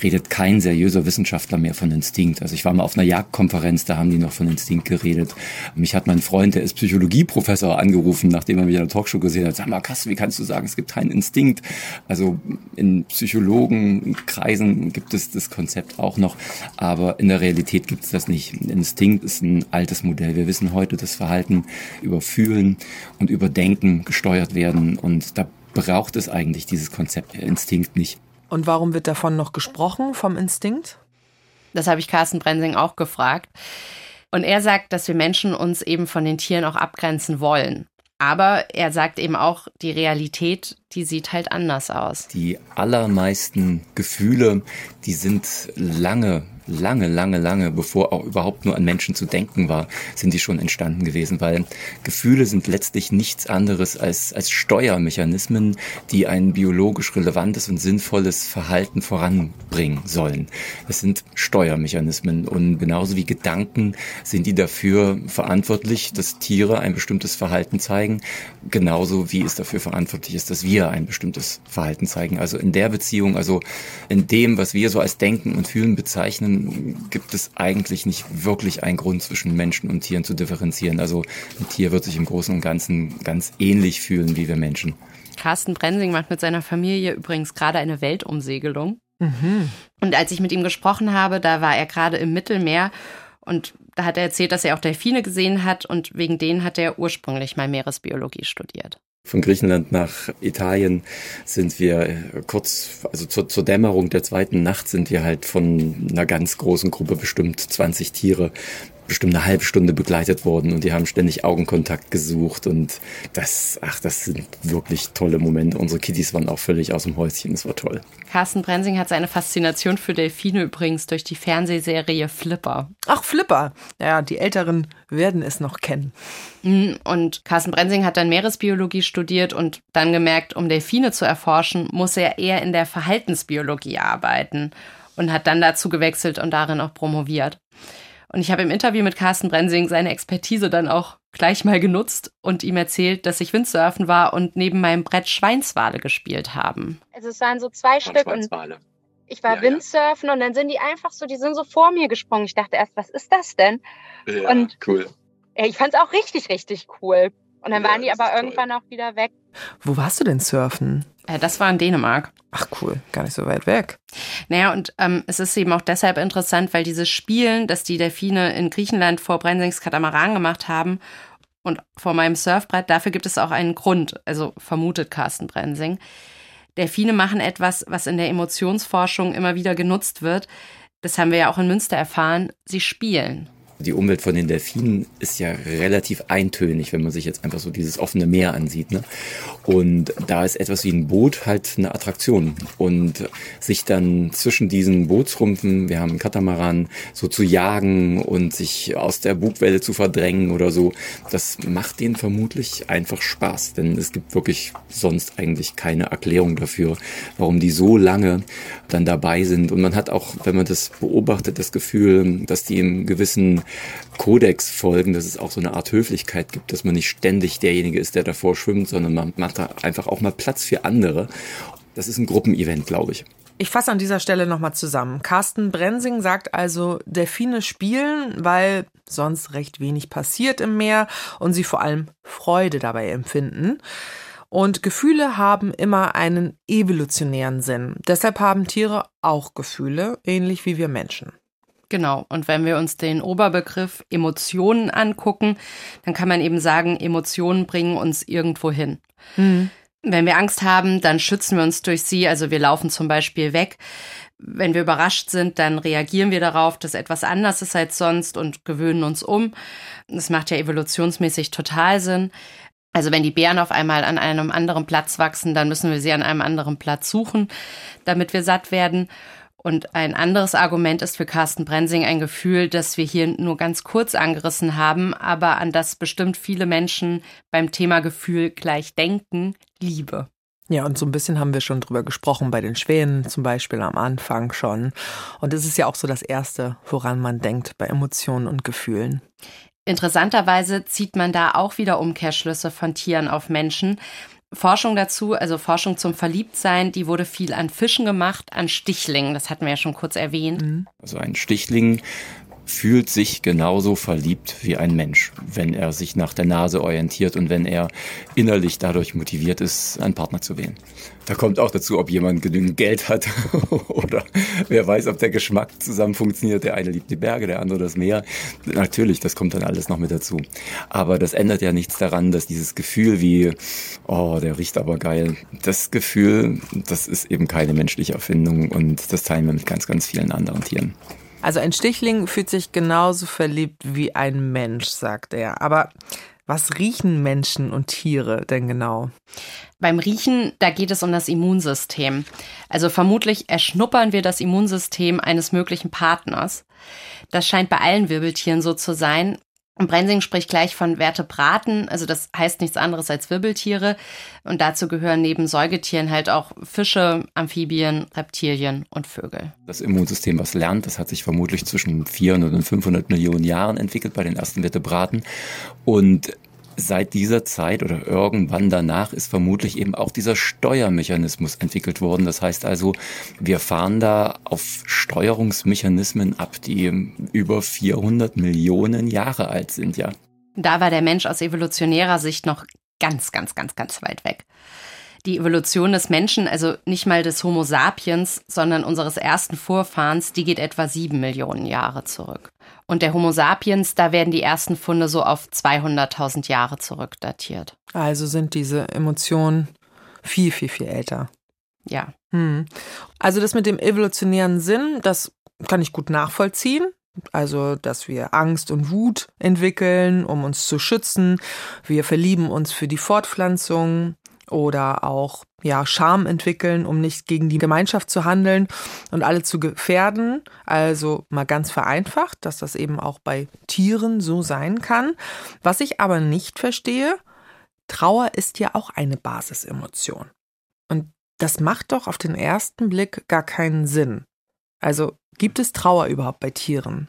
redet kein seriöser Wissenschaftler mehr von Instinkt. Also ich war mal auf einer Jagdkonferenz, da haben die noch von Instinkt geredet. Mich hat mein Freund, der ist Psychologieprofessor, angerufen, nachdem er mich in der Talkshow gesehen hat. Sag mal, Kass, wie kannst du sagen, es gibt keinen Instinkt? Also in Psychologenkreisen gibt es das Konzept auch noch, aber in der Realität gibt es das nicht. Instinkt ist ein altes Modell. Wir wissen heute, dass Verhalten über Fühlen und über Denken gesteuert werden und da braucht es eigentlich dieses Konzept Instinkt nicht. Und warum wird davon noch gesprochen, vom Instinkt? Das habe ich Carsten Brensing auch gefragt. Und er sagt, dass wir Menschen uns eben von den Tieren auch abgrenzen wollen. Aber er sagt eben auch, die Realität, die sieht halt anders aus. Die allermeisten Gefühle, die sind lange lange, lange, lange, bevor auch überhaupt nur an Menschen zu denken war, sind die schon entstanden gewesen, weil Gefühle sind letztlich nichts anderes als, als Steuermechanismen, die ein biologisch relevantes und sinnvolles Verhalten voranbringen sollen. Das sind Steuermechanismen und genauso wie Gedanken sind die dafür verantwortlich, dass Tiere ein bestimmtes Verhalten zeigen, genauso wie es dafür verantwortlich ist, dass wir ein bestimmtes Verhalten zeigen. Also in der Beziehung, also in dem, was wir so als Denken und Fühlen bezeichnen, gibt es eigentlich nicht wirklich einen Grund zwischen Menschen und Tieren zu differenzieren. Also ein Tier wird sich im Großen und Ganzen ganz ähnlich fühlen wie wir Menschen. Carsten Brensing macht mit seiner Familie übrigens gerade eine Weltumsegelung. Mhm. Und als ich mit ihm gesprochen habe, da war er gerade im Mittelmeer und da hat er erzählt, dass er auch Delfine gesehen hat und wegen denen hat er ursprünglich mal Meeresbiologie studiert. Von Griechenland nach Italien sind wir äh, kurz, also zur, zur, Dämmerung der zweiten Nacht sind wir halt von einer ganz großen Gruppe, bestimmt 20 Tiere, bestimmt eine halbe Stunde begleitet worden und die haben ständig Augenkontakt gesucht und das, ach, das sind wirklich tolle Momente. Unsere Kitties waren auch völlig aus dem Häuschen, es war toll. Carsten Brensing hat seine Faszination für Delfine übrigens durch die Fernsehserie Flipper. Ach, Flipper. Ja, die Älteren werden es noch kennen. Mhm, und Carsten Brensing hat dann Meeresbiologie studiert und dann gemerkt, um Delfine zu erforschen, muss er eher in der Verhaltensbiologie arbeiten und hat dann dazu gewechselt und darin auch promoviert. Und ich habe im Interview mit Carsten Brensing seine Expertise dann auch gleich mal genutzt und ihm erzählt, dass ich Windsurfen war und neben meinem Brett Schweinswale gespielt haben. Also es waren so zwei Ach, Stück und ich war ja, Windsurfen ja. und dann sind die einfach so, die sind so vor mir gesprungen. Ich dachte erst, was ist das denn? Ja, und cool. Ich fand es auch richtig, richtig cool. Und dann waren die aber irgendwann auch wieder weg. Wo warst du denn surfen? Äh, das war in Dänemark. Ach cool, gar nicht so weit weg. Naja, und ähm, es ist eben auch deshalb interessant, weil dieses Spielen, das die Delfine in Griechenland vor Brensings Katamaran gemacht haben und vor meinem Surfbrett, dafür gibt es auch einen Grund, also vermutet Carsten Brensing. Delfine machen etwas, was in der Emotionsforschung immer wieder genutzt wird. Das haben wir ja auch in Münster erfahren. Sie spielen. Die Umwelt von den Delfinen ist ja relativ eintönig, wenn man sich jetzt einfach so dieses offene Meer ansieht. Ne? Und da ist etwas wie ein Boot halt eine Attraktion. Und sich dann zwischen diesen Bootsrumpfen, wir haben einen Katamaran, so zu jagen und sich aus der Bugwelle zu verdrängen oder so, das macht denen vermutlich einfach Spaß. Denn es gibt wirklich sonst eigentlich keine Erklärung dafür, warum die so lange dann dabei sind. Und man hat auch, wenn man das beobachtet, das Gefühl, dass die im gewissen Kodex folgen, dass es auch so eine Art Höflichkeit gibt, dass man nicht ständig derjenige ist, der davor schwimmt, sondern man macht da einfach auch mal Platz für andere. Das ist ein Gruppenevent, glaube ich. Ich fasse an dieser Stelle nochmal zusammen. Carsten Brensing sagt also, Delfine spielen, weil sonst recht wenig passiert im Meer und sie vor allem Freude dabei empfinden. Und Gefühle haben immer einen evolutionären Sinn. Deshalb haben Tiere auch Gefühle, ähnlich wie wir Menschen. Genau. Und wenn wir uns den Oberbegriff Emotionen angucken, dann kann man eben sagen, Emotionen bringen uns irgendwo hin. Mhm. Wenn wir Angst haben, dann schützen wir uns durch sie. Also wir laufen zum Beispiel weg. Wenn wir überrascht sind, dann reagieren wir darauf, dass etwas anders ist als sonst und gewöhnen uns um. Das macht ja evolutionsmäßig total Sinn. Also wenn die Bären auf einmal an einem anderen Platz wachsen, dann müssen wir sie an einem anderen Platz suchen, damit wir satt werden. Und ein anderes Argument ist für Carsten Brensing ein Gefühl, das wir hier nur ganz kurz angerissen haben, aber an das bestimmt viele Menschen beim Thema Gefühl gleich denken, Liebe. Ja, und so ein bisschen haben wir schon drüber gesprochen, bei den Schwänen zum Beispiel am Anfang schon. Und es ist ja auch so das Erste, woran man denkt bei Emotionen und Gefühlen. Interessanterweise zieht man da auch wieder Umkehrschlüsse von Tieren auf Menschen. Forschung dazu, also Forschung zum Verliebtsein, die wurde viel an Fischen gemacht, an Stichlingen, das hatten wir ja schon kurz erwähnt. Mhm. Also ein Stichling fühlt sich genauso verliebt wie ein Mensch, wenn er sich nach der Nase orientiert und wenn er innerlich dadurch motiviert ist, einen Partner zu wählen. Da kommt auch dazu, ob jemand genügend Geld hat <laughs> oder wer weiß, ob der Geschmack zusammen funktioniert. Der eine liebt die Berge, der andere das Meer. Natürlich, das kommt dann alles noch mit dazu. Aber das ändert ja nichts daran, dass dieses Gefühl wie, oh, der riecht aber geil, das Gefühl, das ist eben keine menschliche Erfindung und das teilen wir mit ganz, ganz vielen anderen Tieren. Also ein Stichling fühlt sich genauso verliebt wie ein Mensch, sagt er. Aber was riechen Menschen und Tiere denn genau? Beim Riechen, da geht es um das Immunsystem. Also vermutlich erschnuppern wir das Immunsystem eines möglichen Partners. Das scheint bei allen Wirbeltieren so zu sein. Und Brensing spricht gleich von Vertebraten, also das heißt nichts anderes als Wirbeltiere. Und dazu gehören neben Säugetieren halt auch Fische, Amphibien, Reptilien und Vögel. Das Immunsystem, was lernt, das hat sich vermutlich zwischen 400 und 500 Millionen Jahren entwickelt bei den ersten Vertebraten. Und seit dieser Zeit oder irgendwann danach ist vermutlich eben auch dieser Steuermechanismus entwickelt worden. Das heißt also, wir fahren da auf Steuerungsmechanismen ab, die über 400 Millionen Jahre alt sind, ja. Da war der Mensch aus evolutionärer Sicht noch ganz, ganz, ganz, ganz weit weg. Die Evolution des Menschen, also nicht mal des Homo sapiens, sondern unseres ersten Vorfahrens, die geht etwa sieben Millionen Jahre zurück. Und der Homo sapiens, da werden die ersten Funde so auf 200.000 Jahre zurückdatiert. Also sind diese Emotionen viel, viel, viel älter. Ja. Hm. Also das mit dem evolutionären Sinn, das kann ich gut nachvollziehen. Also, dass wir Angst und Wut entwickeln, um uns zu schützen. Wir verlieben uns für die Fortpflanzung oder auch ja Scham entwickeln, um nicht gegen die Gemeinschaft zu handeln und alle zu gefährden. Also mal ganz vereinfacht, dass das eben auch bei Tieren so sein kann. Was ich aber nicht verstehe, Trauer ist ja auch eine Basisemotion. Und das macht doch auf den ersten Blick gar keinen Sinn. Also gibt es Trauer überhaupt bei Tieren?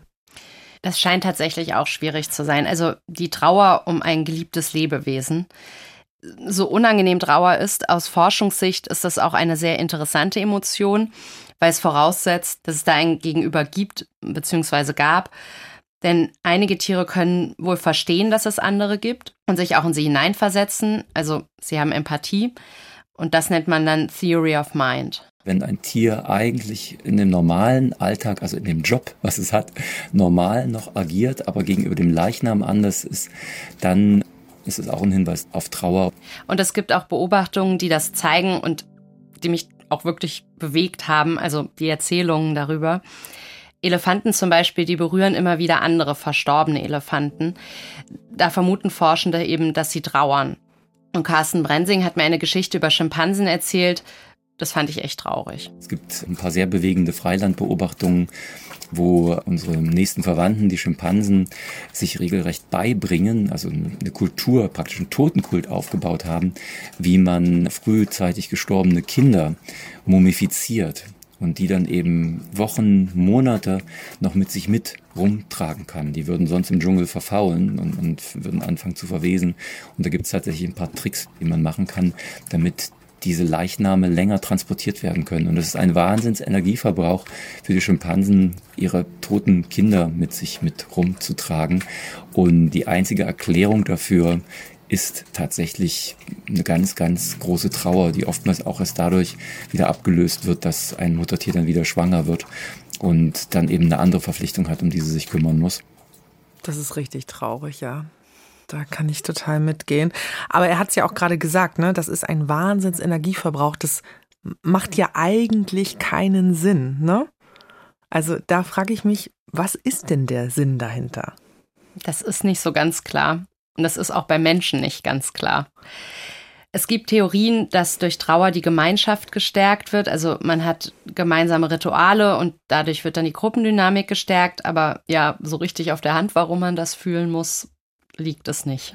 Das scheint tatsächlich auch schwierig zu sein. Also die Trauer um ein geliebtes Lebewesen so unangenehm Trauer ist, aus Forschungssicht ist das auch eine sehr interessante Emotion, weil es voraussetzt, dass es da ein Gegenüber gibt bzw. gab. Denn einige Tiere können wohl verstehen, dass es andere gibt. und sich auch in sie hineinversetzen. Also sie haben Empathie und das nennt man dann Theory of Mind. Wenn ein Tier eigentlich in dem normalen Alltag, also in dem Job, was es hat, normal noch agiert, aber gegenüber dem Leichnam anders ist, dann ist es auch ein Hinweis auf Trauer. Und es gibt auch Beobachtungen, die das zeigen und die mich auch wirklich bewegt haben, also die Erzählungen darüber. Elefanten zum Beispiel, die berühren immer wieder andere verstorbene Elefanten. Da vermuten Forschende eben, dass sie trauern. Und Carsten Brensing hat mir eine Geschichte über Schimpansen erzählt. Das fand ich echt traurig. Es gibt ein paar sehr bewegende Freilandbeobachtungen, wo unsere nächsten Verwandten, die Schimpansen, sich regelrecht beibringen, also eine Kultur, praktisch einen Totenkult aufgebaut haben, wie man frühzeitig gestorbene Kinder mumifiziert und die dann eben Wochen, Monate noch mit sich mit rumtragen kann. Die würden sonst im Dschungel verfaulen und, und würden anfangen zu verwesen. Und da gibt es tatsächlich ein paar Tricks, die man machen kann, damit diese Leichname länger transportiert werden können. Und das ist ein Wahnsinnsenergieverbrauch für die Schimpansen, ihre toten Kinder mit sich mit rumzutragen. Und die einzige Erklärung dafür ist tatsächlich eine ganz, ganz große Trauer, die oftmals auch erst dadurch wieder abgelöst wird, dass ein Muttertier dann wieder schwanger wird und dann eben eine andere Verpflichtung hat, um die sie sich kümmern muss. Das ist richtig traurig, ja. Da kann ich total mitgehen. Aber er hat es ja auch gerade gesagt, ne? Das ist ein Wahnsinnsenergieverbrauch. Das macht ja eigentlich keinen Sinn, ne? Also da frage ich mich, was ist denn der Sinn dahinter? Das ist nicht so ganz klar. Und das ist auch bei Menschen nicht ganz klar. Es gibt Theorien, dass durch Trauer die Gemeinschaft gestärkt wird. Also man hat gemeinsame Rituale und dadurch wird dann die Gruppendynamik gestärkt. Aber ja, so richtig auf der Hand, warum man das fühlen muss, liegt es nicht.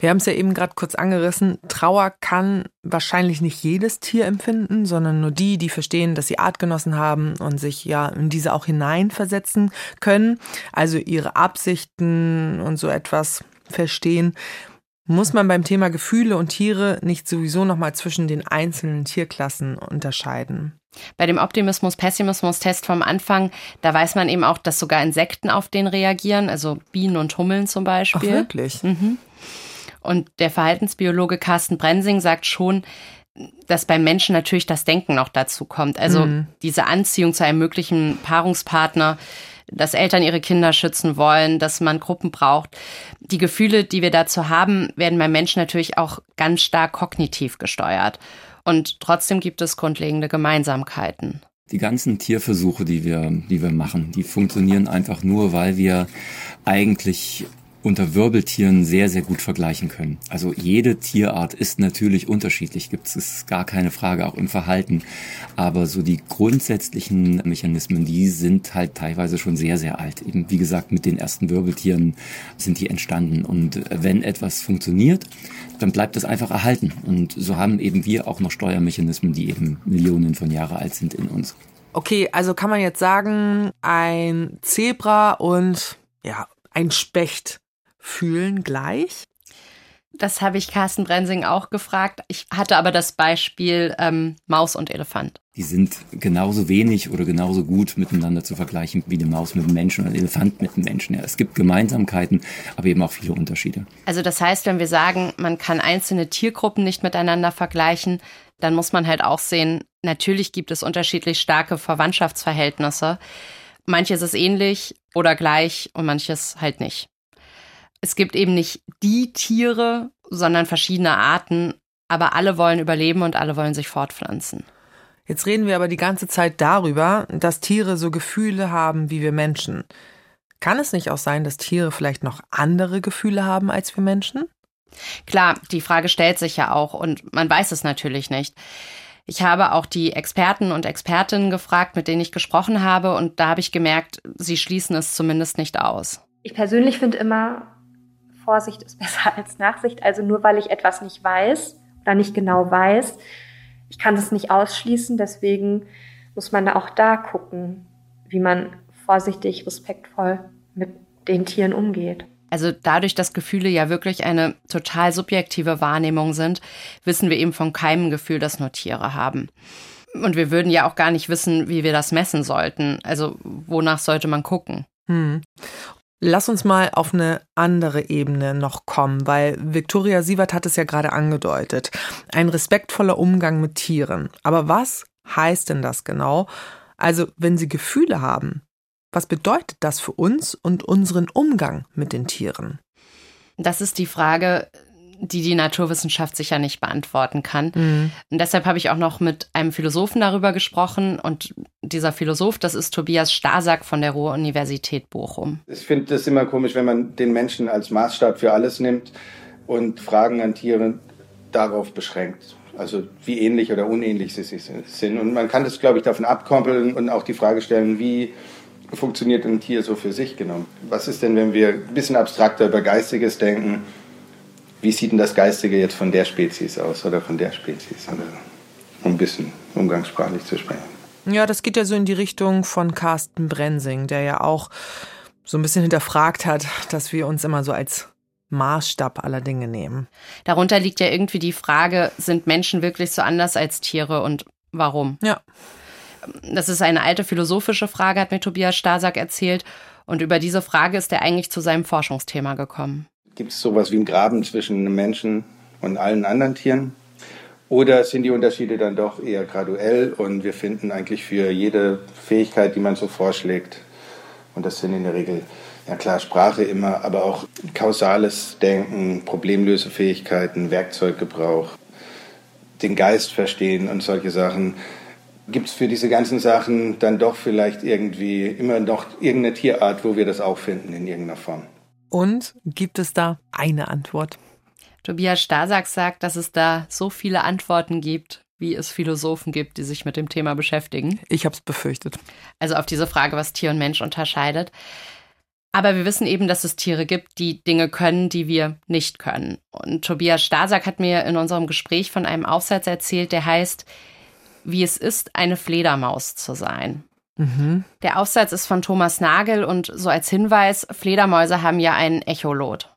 Wir haben es ja eben gerade kurz angerissen. Trauer kann wahrscheinlich nicht jedes Tier empfinden, sondern nur die, die verstehen, dass sie Artgenossen haben und sich ja in diese auch hineinversetzen können. Also ihre Absichten und so etwas verstehen. Muss man beim Thema Gefühle und Tiere nicht sowieso nochmal zwischen den einzelnen Tierklassen unterscheiden? Bei dem Optimismus-Pessimismus-Test vom Anfang, da weiß man eben auch, dass sogar Insekten auf den reagieren, also Bienen und Hummeln zum Beispiel. Ach, wirklich? Mhm. Und der Verhaltensbiologe Carsten Brensing sagt schon, dass beim Menschen natürlich das Denken noch dazu kommt. Also mhm. diese Anziehung zu einem möglichen Paarungspartner, dass Eltern ihre Kinder schützen wollen, dass man Gruppen braucht. Die Gefühle, die wir dazu haben, werden beim Menschen natürlich auch ganz stark kognitiv gesteuert. Und trotzdem gibt es grundlegende Gemeinsamkeiten. Die ganzen Tierversuche, die wir, die wir machen, die funktionieren einfach nur, weil wir eigentlich unter Wirbeltieren sehr, sehr gut vergleichen können. Also jede Tierart ist natürlich unterschiedlich, gibt es gar keine Frage, auch im Verhalten. Aber so die grundsätzlichen Mechanismen, die sind halt teilweise schon sehr, sehr alt. Eben wie gesagt, mit den ersten Wirbeltieren sind die entstanden. Und wenn etwas funktioniert, dann bleibt das einfach erhalten. Und so haben eben wir auch noch Steuermechanismen, die eben Millionen von Jahre alt sind in uns. Okay, also kann man jetzt sagen, ein Zebra und ja, ein Specht fühlen gleich? Das habe ich Carsten Brensing auch gefragt. Ich hatte aber das Beispiel ähm, Maus und Elefant. Die sind genauso wenig oder genauso gut miteinander zu vergleichen wie eine Maus mit einem Menschen oder ein Elefant mit einem Menschen. Ja, es gibt Gemeinsamkeiten, aber eben auch viele Unterschiede. Also das heißt, wenn wir sagen, man kann einzelne Tiergruppen nicht miteinander vergleichen, dann muss man halt auch sehen, natürlich gibt es unterschiedlich starke Verwandtschaftsverhältnisse. Manches ist ähnlich oder gleich und manches halt nicht es gibt eben nicht die Tiere, sondern verschiedene Arten, aber alle wollen überleben und alle wollen sich fortpflanzen. Jetzt reden wir aber die ganze Zeit darüber, dass Tiere so Gefühle haben wie wir Menschen. Kann es nicht auch sein, dass Tiere vielleicht noch andere Gefühle haben als wir Menschen? Klar, die Frage stellt sich ja auch und man weiß es natürlich nicht. Ich habe auch die Experten und Expertinnen gefragt, mit denen ich gesprochen habe, und da habe ich gemerkt, sie schließen es zumindest nicht aus. Ich persönlich finde immer, Vorsicht ist besser <laughs> als Nachsicht. Also nur weil ich etwas nicht weiß oder nicht genau weiß, ich kann das nicht ausschließen. Deswegen muss man da auch da gucken, wie man vorsichtig, respektvoll mit den Tieren umgeht. Also dadurch, dass Gefühle ja wirklich eine total subjektive Wahrnehmung sind, wissen wir eben von keinem Gefühl, das nur Tiere haben. Und wir würden ja auch gar nicht wissen, wie wir das messen sollten. Also wonach sollte man gucken? Hm. Lass uns mal auf eine andere Ebene noch kommen, weil Viktoria Sievert hat es ja gerade angedeutet. Ein respektvoller Umgang mit Tieren. Aber was heißt denn das genau? Also, wenn sie Gefühle haben, was bedeutet das für uns und unseren Umgang mit den Tieren? Das ist die Frage, die die Naturwissenschaft sicher nicht beantworten kann. Mhm. Und deshalb habe ich auch noch mit einem Philosophen darüber gesprochen. Und dieser Philosoph, das ist Tobias Stasak von der Ruhr-Universität Bochum. Ich finde es immer komisch, wenn man den Menschen als Maßstab für alles nimmt und Fragen an Tiere darauf beschränkt. Also wie ähnlich oder unähnlich sie sind. Und man kann das, glaube ich, davon abkoppeln und auch die Frage stellen, wie funktioniert ein Tier so für sich genommen? Was ist denn, wenn wir ein bisschen abstrakter über Geistiges denken? Wie sieht denn das Geistige jetzt von der Spezies aus oder von der Spezies? Oder, um ein bisschen umgangssprachlich zu sprechen. Ja, das geht ja so in die Richtung von Carsten Brensing, der ja auch so ein bisschen hinterfragt hat, dass wir uns immer so als Maßstab aller Dinge nehmen. Darunter liegt ja irgendwie die Frage, sind Menschen wirklich so anders als Tiere und warum? Ja. Das ist eine alte philosophische Frage, hat mir Tobias Stasak erzählt. Und über diese Frage ist er eigentlich zu seinem Forschungsthema gekommen. Gibt es sowas wie einen Graben zwischen Menschen und allen anderen Tieren? Oder sind die Unterschiede dann doch eher graduell und wir finden eigentlich für jede Fähigkeit, die man so vorschlägt, und das sind in der Regel, ja klar, Sprache immer, aber auch kausales Denken, Problemlösefähigkeiten, Werkzeuggebrauch, den Geist verstehen und solche Sachen, gibt es für diese ganzen Sachen dann doch vielleicht irgendwie immer noch irgendeine Tierart, wo wir das auch finden in irgendeiner Form. Und gibt es da eine Antwort? Tobias Stasak sagt, dass es da so viele Antworten gibt, wie es Philosophen gibt, die sich mit dem Thema beschäftigen. Ich habe es befürchtet. Also auf diese Frage, was Tier und Mensch unterscheidet. Aber wir wissen eben, dass es Tiere gibt, die Dinge können, die wir nicht können. Und Tobias Stasak hat mir in unserem Gespräch von einem Aufsatz erzählt, der heißt, wie es ist, eine Fledermaus zu sein. Mhm. Der Aufsatz ist von Thomas Nagel und so als Hinweis, Fledermäuse haben ja einen Echolot.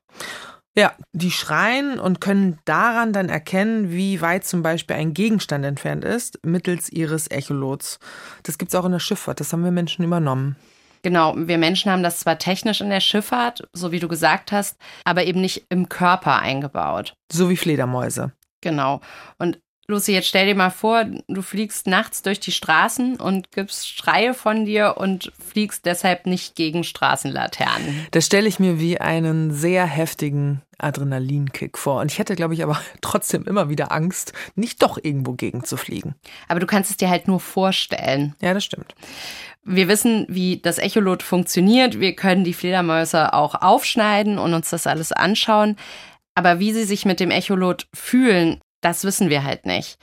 Ja, die schreien und können daran dann erkennen, wie weit zum Beispiel ein Gegenstand entfernt ist, mittels ihres Echolots. Das gibt es auch in der Schifffahrt, das haben wir Menschen übernommen. Genau, wir Menschen haben das zwar technisch in der Schifffahrt, so wie du gesagt hast, aber eben nicht im Körper eingebaut. So wie Fledermäuse. Genau. Und Lucy, jetzt stell dir mal vor, du fliegst nachts durch die Straßen und gibst Schreie von dir und fliegst deshalb nicht gegen Straßenlaternen. Das stelle ich mir wie einen sehr heftigen Adrenalinkick vor. Und ich hätte, glaube ich, aber <laughs> trotzdem immer wieder Angst, nicht doch irgendwo gegen zu fliegen. Aber du kannst es dir halt nur vorstellen. Ja, das stimmt. Wir wissen, wie das Echolot funktioniert. Wir können die Fledermäuse auch aufschneiden und uns das alles anschauen. Aber wie sie sich mit dem Echolot fühlen, das wissen wir halt nicht.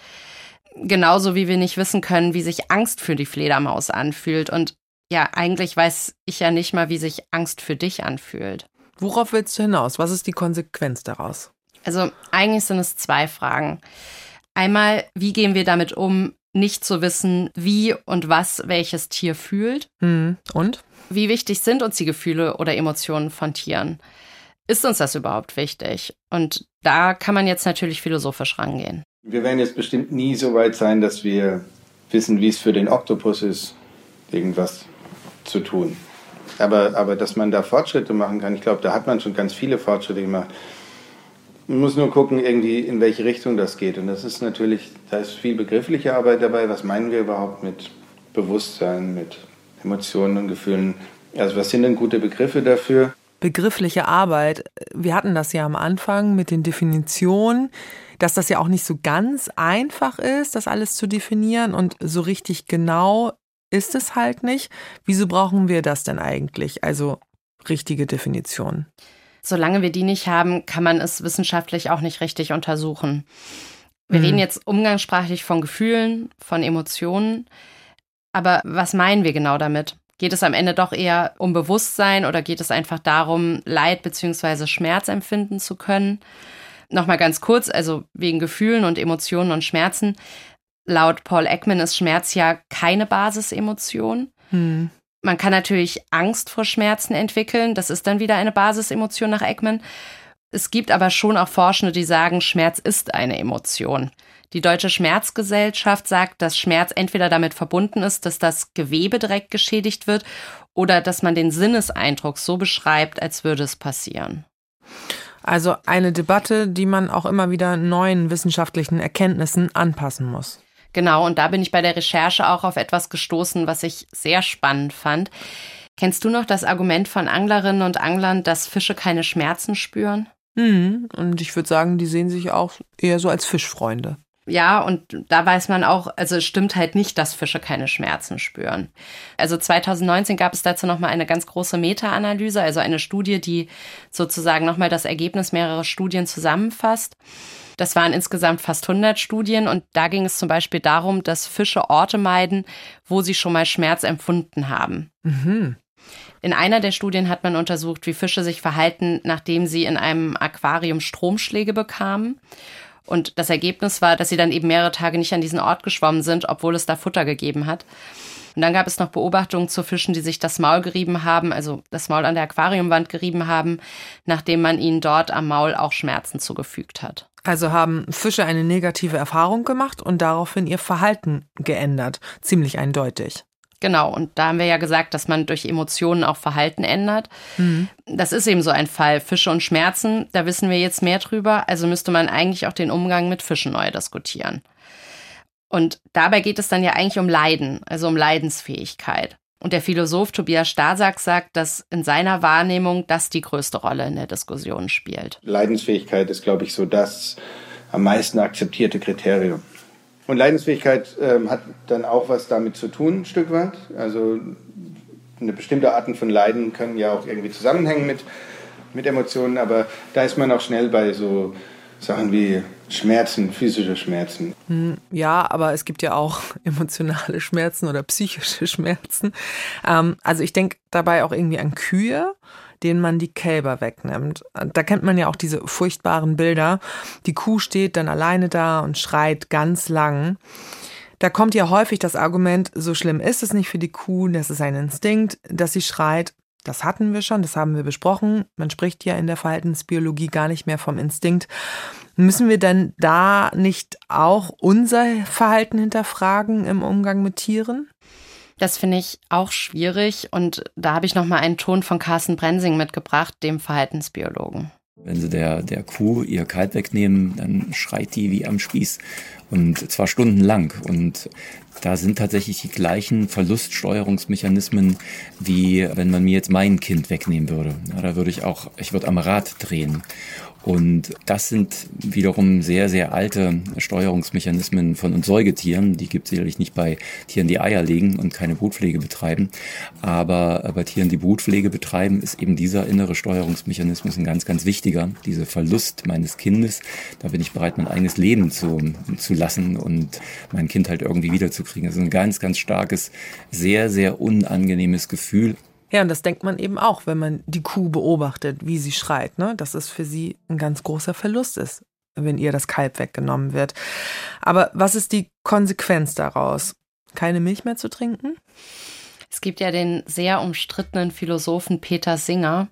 Genauso wie wir nicht wissen können, wie sich Angst für die Fledermaus anfühlt. Und ja, eigentlich weiß ich ja nicht mal, wie sich Angst für dich anfühlt. Worauf willst du hinaus? Was ist die Konsequenz daraus? Also eigentlich sind es zwei Fragen. Einmal, wie gehen wir damit um, nicht zu wissen, wie und was welches Tier fühlt? Hm. Und? Wie wichtig sind uns die Gefühle oder Emotionen von Tieren? Ist uns das überhaupt wichtig? Und da kann man jetzt natürlich philosophisch rangehen. Wir werden jetzt bestimmt nie so weit sein, dass wir wissen, wie es für den Oktopus ist, irgendwas zu tun. Aber, aber dass man da Fortschritte machen kann, ich glaube, da hat man schon ganz viele Fortschritte gemacht. Man muss nur gucken, irgendwie, in welche Richtung das geht. Und das ist natürlich, da ist viel begriffliche Arbeit dabei. Was meinen wir überhaupt mit Bewusstsein, mit Emotionen und Gefühlen? Also was sind denn gute Begriffe dafür? Begriffliche Arbeit. Wir hatten das ja am Anfang mit den Definitionen, dass das ja auch nicht so ganz einfach ist, das alles zu definieren und so richtig genau ist es halt nicht. Wieso brauchen wir das denn eigentlich? Also richtige Definitionen. Solange wir die nicht haben, kann man es wissenschaftlich auch nicht richtig untersuchen. Wir mhm. reden jetzt umgangssprachlich von Gefühlen, von Emotionen. Aber was meinen wir genau damit? Geht es am Ende doch eher um Bewusstsein oder geht es einfach darum, Leid bzw. Schmerz empfinden zu können? Nochmal ganz kurz, also wegen Gefühlen und Emotionen und Schmerzen. Laut Paul Ekman ist Schmerz ja keine Basisemotion. Hm. Man kann natürlich Angst vor Schmerzen entwickeln. Das ist dann wieder eine Basisemotion nach Ekman. Es gibt aber schon auch Forschende, die sagen, Schmerz ist eine Emotion. Die Deutsche Schmerzgesellschaft sagt, dass Schmerz entweder damit verbunden ist, dass das Gewebe direkt geschädigt wird oder dass man den Sinneseindruck so beschreibt, als würde es passieren. Also eine Debatte, die man auch immer wieder neuen wissenschaftlichen Erkenntnissen anpassen muss. Genau, und da bin ich bei der Recherche auch auf etwas gestoßen, was ich sehr spannend fand. Kennst du noch das Argument von Anglerinnen und Anglern, dass Fische keine Schmerzen spüren? Mhm. Und ich würde sagen, die sehen sich auch eher so als Fischfreunde. Ja, und da weiß man auch, also es stimmt halt nicht, dass Fische keine Schmerzen spüren. Also 2019 gab es dazu nochmal eine ganz große Meta-Analyse, also eine Studie, die sozusagen nochmal das Ergebnis mehrerer Studien zusammenfasst. Das waren insgesamt fast 100 Studien und da ging es zum Beispiel darum, dass Fische Orte meiden, wo sie schon mal Schmerz empfunden haben. Mhm. In einer der Studien hat man untersucht, wie Fische sich verhalten, nachdem sie in einem Aquarium Stromschläge bekamen. Und das Ergebnis war, dass sie dann eben mehrere Tage nicht an diesen Ort geschwommen sind, obwohl es da Futter gegeben hat. Und dann gab es noch Beobachtungen zu Fischen, die sich das Maul gerieben haben, also das Maul an der Aquariumwand gerieben haben, nachdem man ihnen dort am Maul auch Schmerzen zugefügt hat. Also haben Fische eine negative Erfahrung gemacht und daraufhin ihr Verhalten geändert. Ziemlich eindeutig. Genau, und da haben wir ja gesagt, dass man durch Emotionen auch Verhalten ändert. Mhm. Das ist eben so ein Fall. Fische und Schmerzen, da wissen wir jetzt mehr drüber, also müsste man eigentlich auch den Umgang mit Fischen neu diskutieren. Und dabei geht es dann ja eigentlich um Leiden, also um Leidensfähigkeit. Und der Philosoph Tobias Stasak sagt, dass in seiner Wahrnehmung das die größte Rolle in der Diskussion spielt. Leidensfähigkeit ist, glaube ich, so das am meisten akzeptierte Kriterium. Und Leidensfähigkeit ähm, hat dann auch was damit zu tun, ein Stück weit. Also eine bestimmte Arten von Leiden können ja auch irgendwie zusammenhängen mit, mit Emotionen, aber da ist man auch schnell bei so Sachen wie Schmerzen, physische Schmerzen. Hm, ja, aber es gibt ja auch <laughs> emotionale Schmerzen oder psychische Schmerzen. Ähm, also ich denke dabei auch irgendwie an Kühe denen man die Kälber wegnimmt. Da kennt man ja auch diese furchtbaren Bilder. Die Kuh steht dann alleine da und schreit ganz lang. Da kommt ja häufig das Argument, so schlimm ist es nicht für die Kuh, das ist ein Instinkt, dass sie schreit. Das hatten wir schon, das haben wir besprochen. Man spricht ja in der Verhaltensbiologie gar nicht mehr vom Instinkt. Müssen wir denn da nicht auch unser Verhalten hinterfragen im Umgang mit Tieren? Das finde ich auch schwierig und da habe ich noch mal einen Ton von Carsten Brensing mitgebracht, dem Verhaltensbiologen. Wenn sie der, der Kuh ihr Kalb wegnehmen, dann schreit die wie am Spieß. Und zwar stundenlang. Und da sind tatsächlich die gleichen Verluststeuerungsmechanismen, wie wenn man mir jetzt mein Kind wegnehmen würde. Ja, da würde ich auch, ich würde am Rad drehen. Und das sind wiederum sehr, sehr alte Steuerungsmechanismen von uns Säugetieren. Die gibt es sicherlich nicht bei Tieren, die Eier legen und keine Brutpflege betreiben. Aber bei Tieren, die Brutpflege betreiben, ist eben dieser innere Steuerungsmechanismus ein ganz, ganz wichtiger. Dieser Verlust meines Kindes, da bin ich bereit, mein eigenes Leben zu, zu lassen und mein Kind halt irgendwie wiederzukriegen. Das ist ein ganz, ganz starkes, sehr, sehr unangenehmes Gefühl. Ja, und das denkt man eben auch, wenn man die Kuh beobachtet, wie sie schreit, ne? dass es für sie ein ganz großer Verlust ist, wenn ihr das Kalb weggenommen wird. Aber was ist die Konsequenz daraus? Keine Milch mehr zu trinken? Es gibt ja den sehr umstrittenen Philosophen Peter Singer.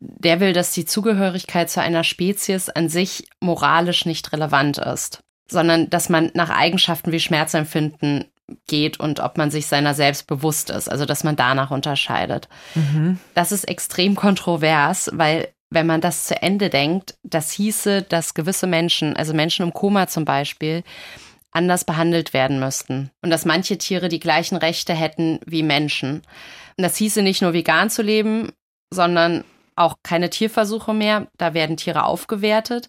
Der will, dass die Zugehörigkeit zu einer Spezies an sich moralisch nicht relevant ist, sondern dass man nach Eigenschaften wie Schmerzempfinden geht und ob man sich seiner selbst bewusst ist, also dass man danach unterscheidet. Mhm. Das ist extrem kontrovers, weil wenn man das zu Ende denkt, das hieße, dass gewisse Menschen, also Menschen im Koma zum Beispiel, anders behandelt werden müssten und dass manche Tiere die gleichen Rechte hätten wie Menschen. Und das hieße nicht nur vegan zu leben, sondern auch keine Tierversuche mehr, da werden Tiere aufgewertet.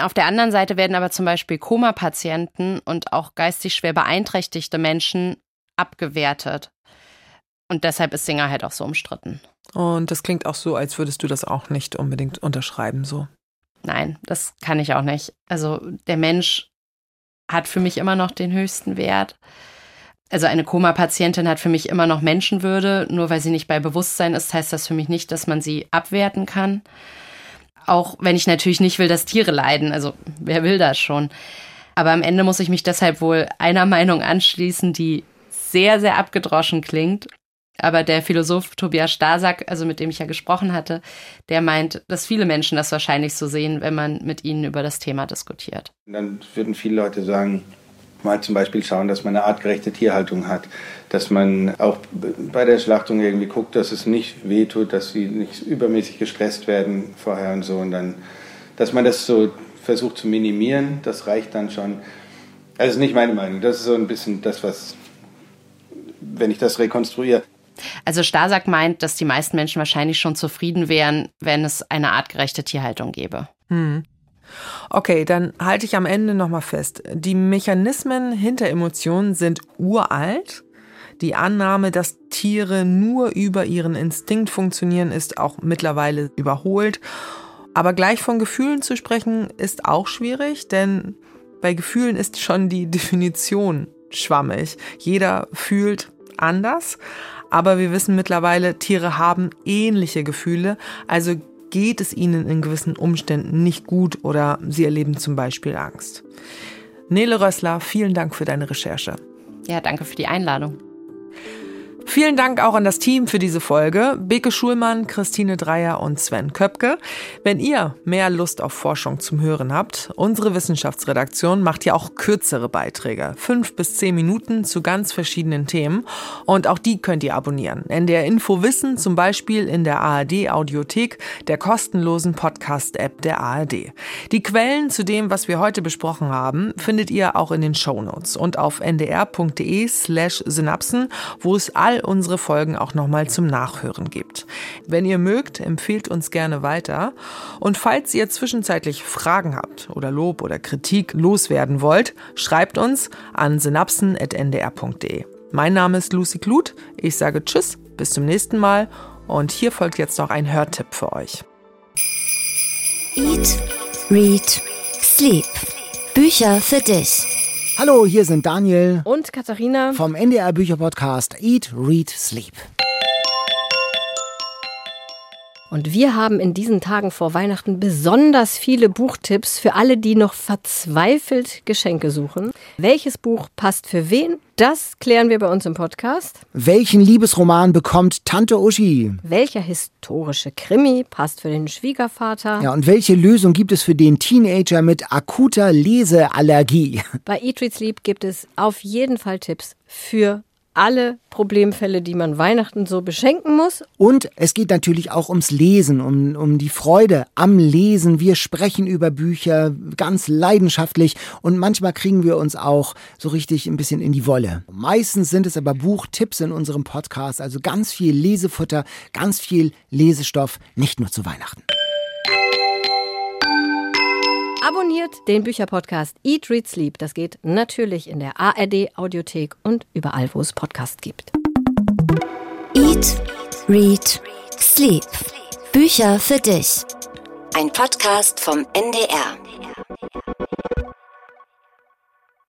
Auf der anderen Seite werden aber zum Beispiel Koma-Patienten und auch geistig schwer beeinträchtigte Menschen abgewertet. Und deshalb ist Singer halt auch so umstritten. Und das klingt auch so, als würdest du das auch nicht unbedingt unterschreiben, so. Nein, das kann ich auch nicht. Also der Mensch hat für mich immer noch den höchsten Wert. Also eine Koma-Patientin hat für mich immer noch Menschenwürde. Nur weil sie nicht bei Bewusstsein ist, heißt das für mich nicht, dass man sie abwerten kann. Auch wenn ich natürlich nicht will, dass Tiere leiden. Also wer will das schon? Aber am Ende muss ich mich deshalb wohl einer <laughs> Meinung anschließen, die sehr, sehr abgedroschen klingt. Aber der Philosoph Tobias Stasak, also mit dem ich ja gesprochen hatte, der meint, dass viele Menschen das wahrscheinlich so sehen, wenn man mit ihnen über das Thema diskutiert. Dann würden viele Leute sagen, mal zum Beispiel schauen, dass man eine artgerechte Tierhaltung hat, dass man auch bei der Schlachtung irgendwie guckt, dass es nicht wehtut, dass sie nicht übermäßig gestresst werden vorher und so und dann, dass man das so versucht zu minimieren, das reicht dann schon. Also das ist nicht meine Meinung, das ist so ein bisschen das, was, wenn ich das rekonstruiere, also Stasak meint, dass die meisten Menschen wahrscheinlich schon zufrieden wären, wenn es eine artgerechte Tierhaltung gäbe. Hm. Okay, dann halte ich am Ende nochmal fest. Die Mechanismen hinter Emotionen sind uralt. Die Annahme, dass Tiere nur über ihren Instinkt funktionieren, ist auch mittlerweile überholt. Aber gleich von Gefühlen zu sprechen, ist auch schwierig, denn bei Gefühlen ist schon die <laughs> Definition schwammig. Jeder fühlt anders. Aber wir wissen mittlerweile, Tiere haben ähnliche Gefühle, also geht es ihnen in gewissen Umständen nicht gut oder sie erleben zum Beispiel Angst. Nele Rössler, vielen Dank für deine Recherche. Ja, danke für die Einladung. Vielen Dank auch an das Team für diese Folge. Beke Schulmann, Christine Dreier und Sven Köpke. Wenn ihr mehr Lust auf Forschung zum Hören habt, unsere Wissenschaftsredaktion macht ja auch kürzere Beiträge. Fünf bis zehn Minuten zu ganz verschiedenen Themen. Und auch die könnt ihr abonnieren. NDR Info Wissen zum Beispiel in der ARD Audiothek, der kostenlosen Podcast-App der ARD. Die Quellen zu dem, was wir heute besprochen haben, findet ihr auch in den Shownotes und auf ndr.de slash synapsen, wo es all unsere Folgen auch nochmal zum Nachhören gibt. Wenn ihr mögt, empfehlt uns gerne weiter. Und falls ihr zwischenzeitlich Fragen habt oder Lob oder Kritik loswerden wollt, schreibt uns an synapsen.ndr.de. Mein Name ist Lucy Kluth. Ich sage Tschüss, bis zum nächsten Mal. Und hier folgt jetzt noch ein Hörtipp für euch. Eat, Read, Sleep. Bücher für dich. Hallo, hier sind Daniel und Katharina vom NDR Bücherpodcast Eat, Read, Sleep. Und wir haben in diesen Tagen vor Weihnachten besonders viele Buchtipps für alle, die noch verzweifelt Geschenke suchen. Welches Buch passt für wen? Das klären wir bei uns im Podcast. Welchen Liebesroman bekommt Tante Uschi? Welcher historische Krimi passt für den Schwiegervater? Ja, und welche Lösung gibt es für den Teenager mit akuter Leseallergie? Bei Eat, Read, Sleep gibt es auf jeden Fall Tipps für alle Problemfälle, die man Weihnachten so beschenken muss. Und es geht natürlich auch ums Lesen, um, um die Freude am Lesen. Wir sprechen über Bücher ganz leidenschaftlich und manchmal kriegen wir uns auch so richtig ein bisschen in die Wolle. Meistens sind es aber Buchtipps in unserem Podcast, also ganz viel Lesefutter, ganz viel Lesestoff, nicht nur zu Weihnachten. Abonniert den Bücherpodcast Eat, Read, Sleep. Das geht natürlich in der ARD Audiothek und überall, wo es Podcasts gibt. Eat, Read, Sleep. Bücher für dich. Ein Podcast vom NDR.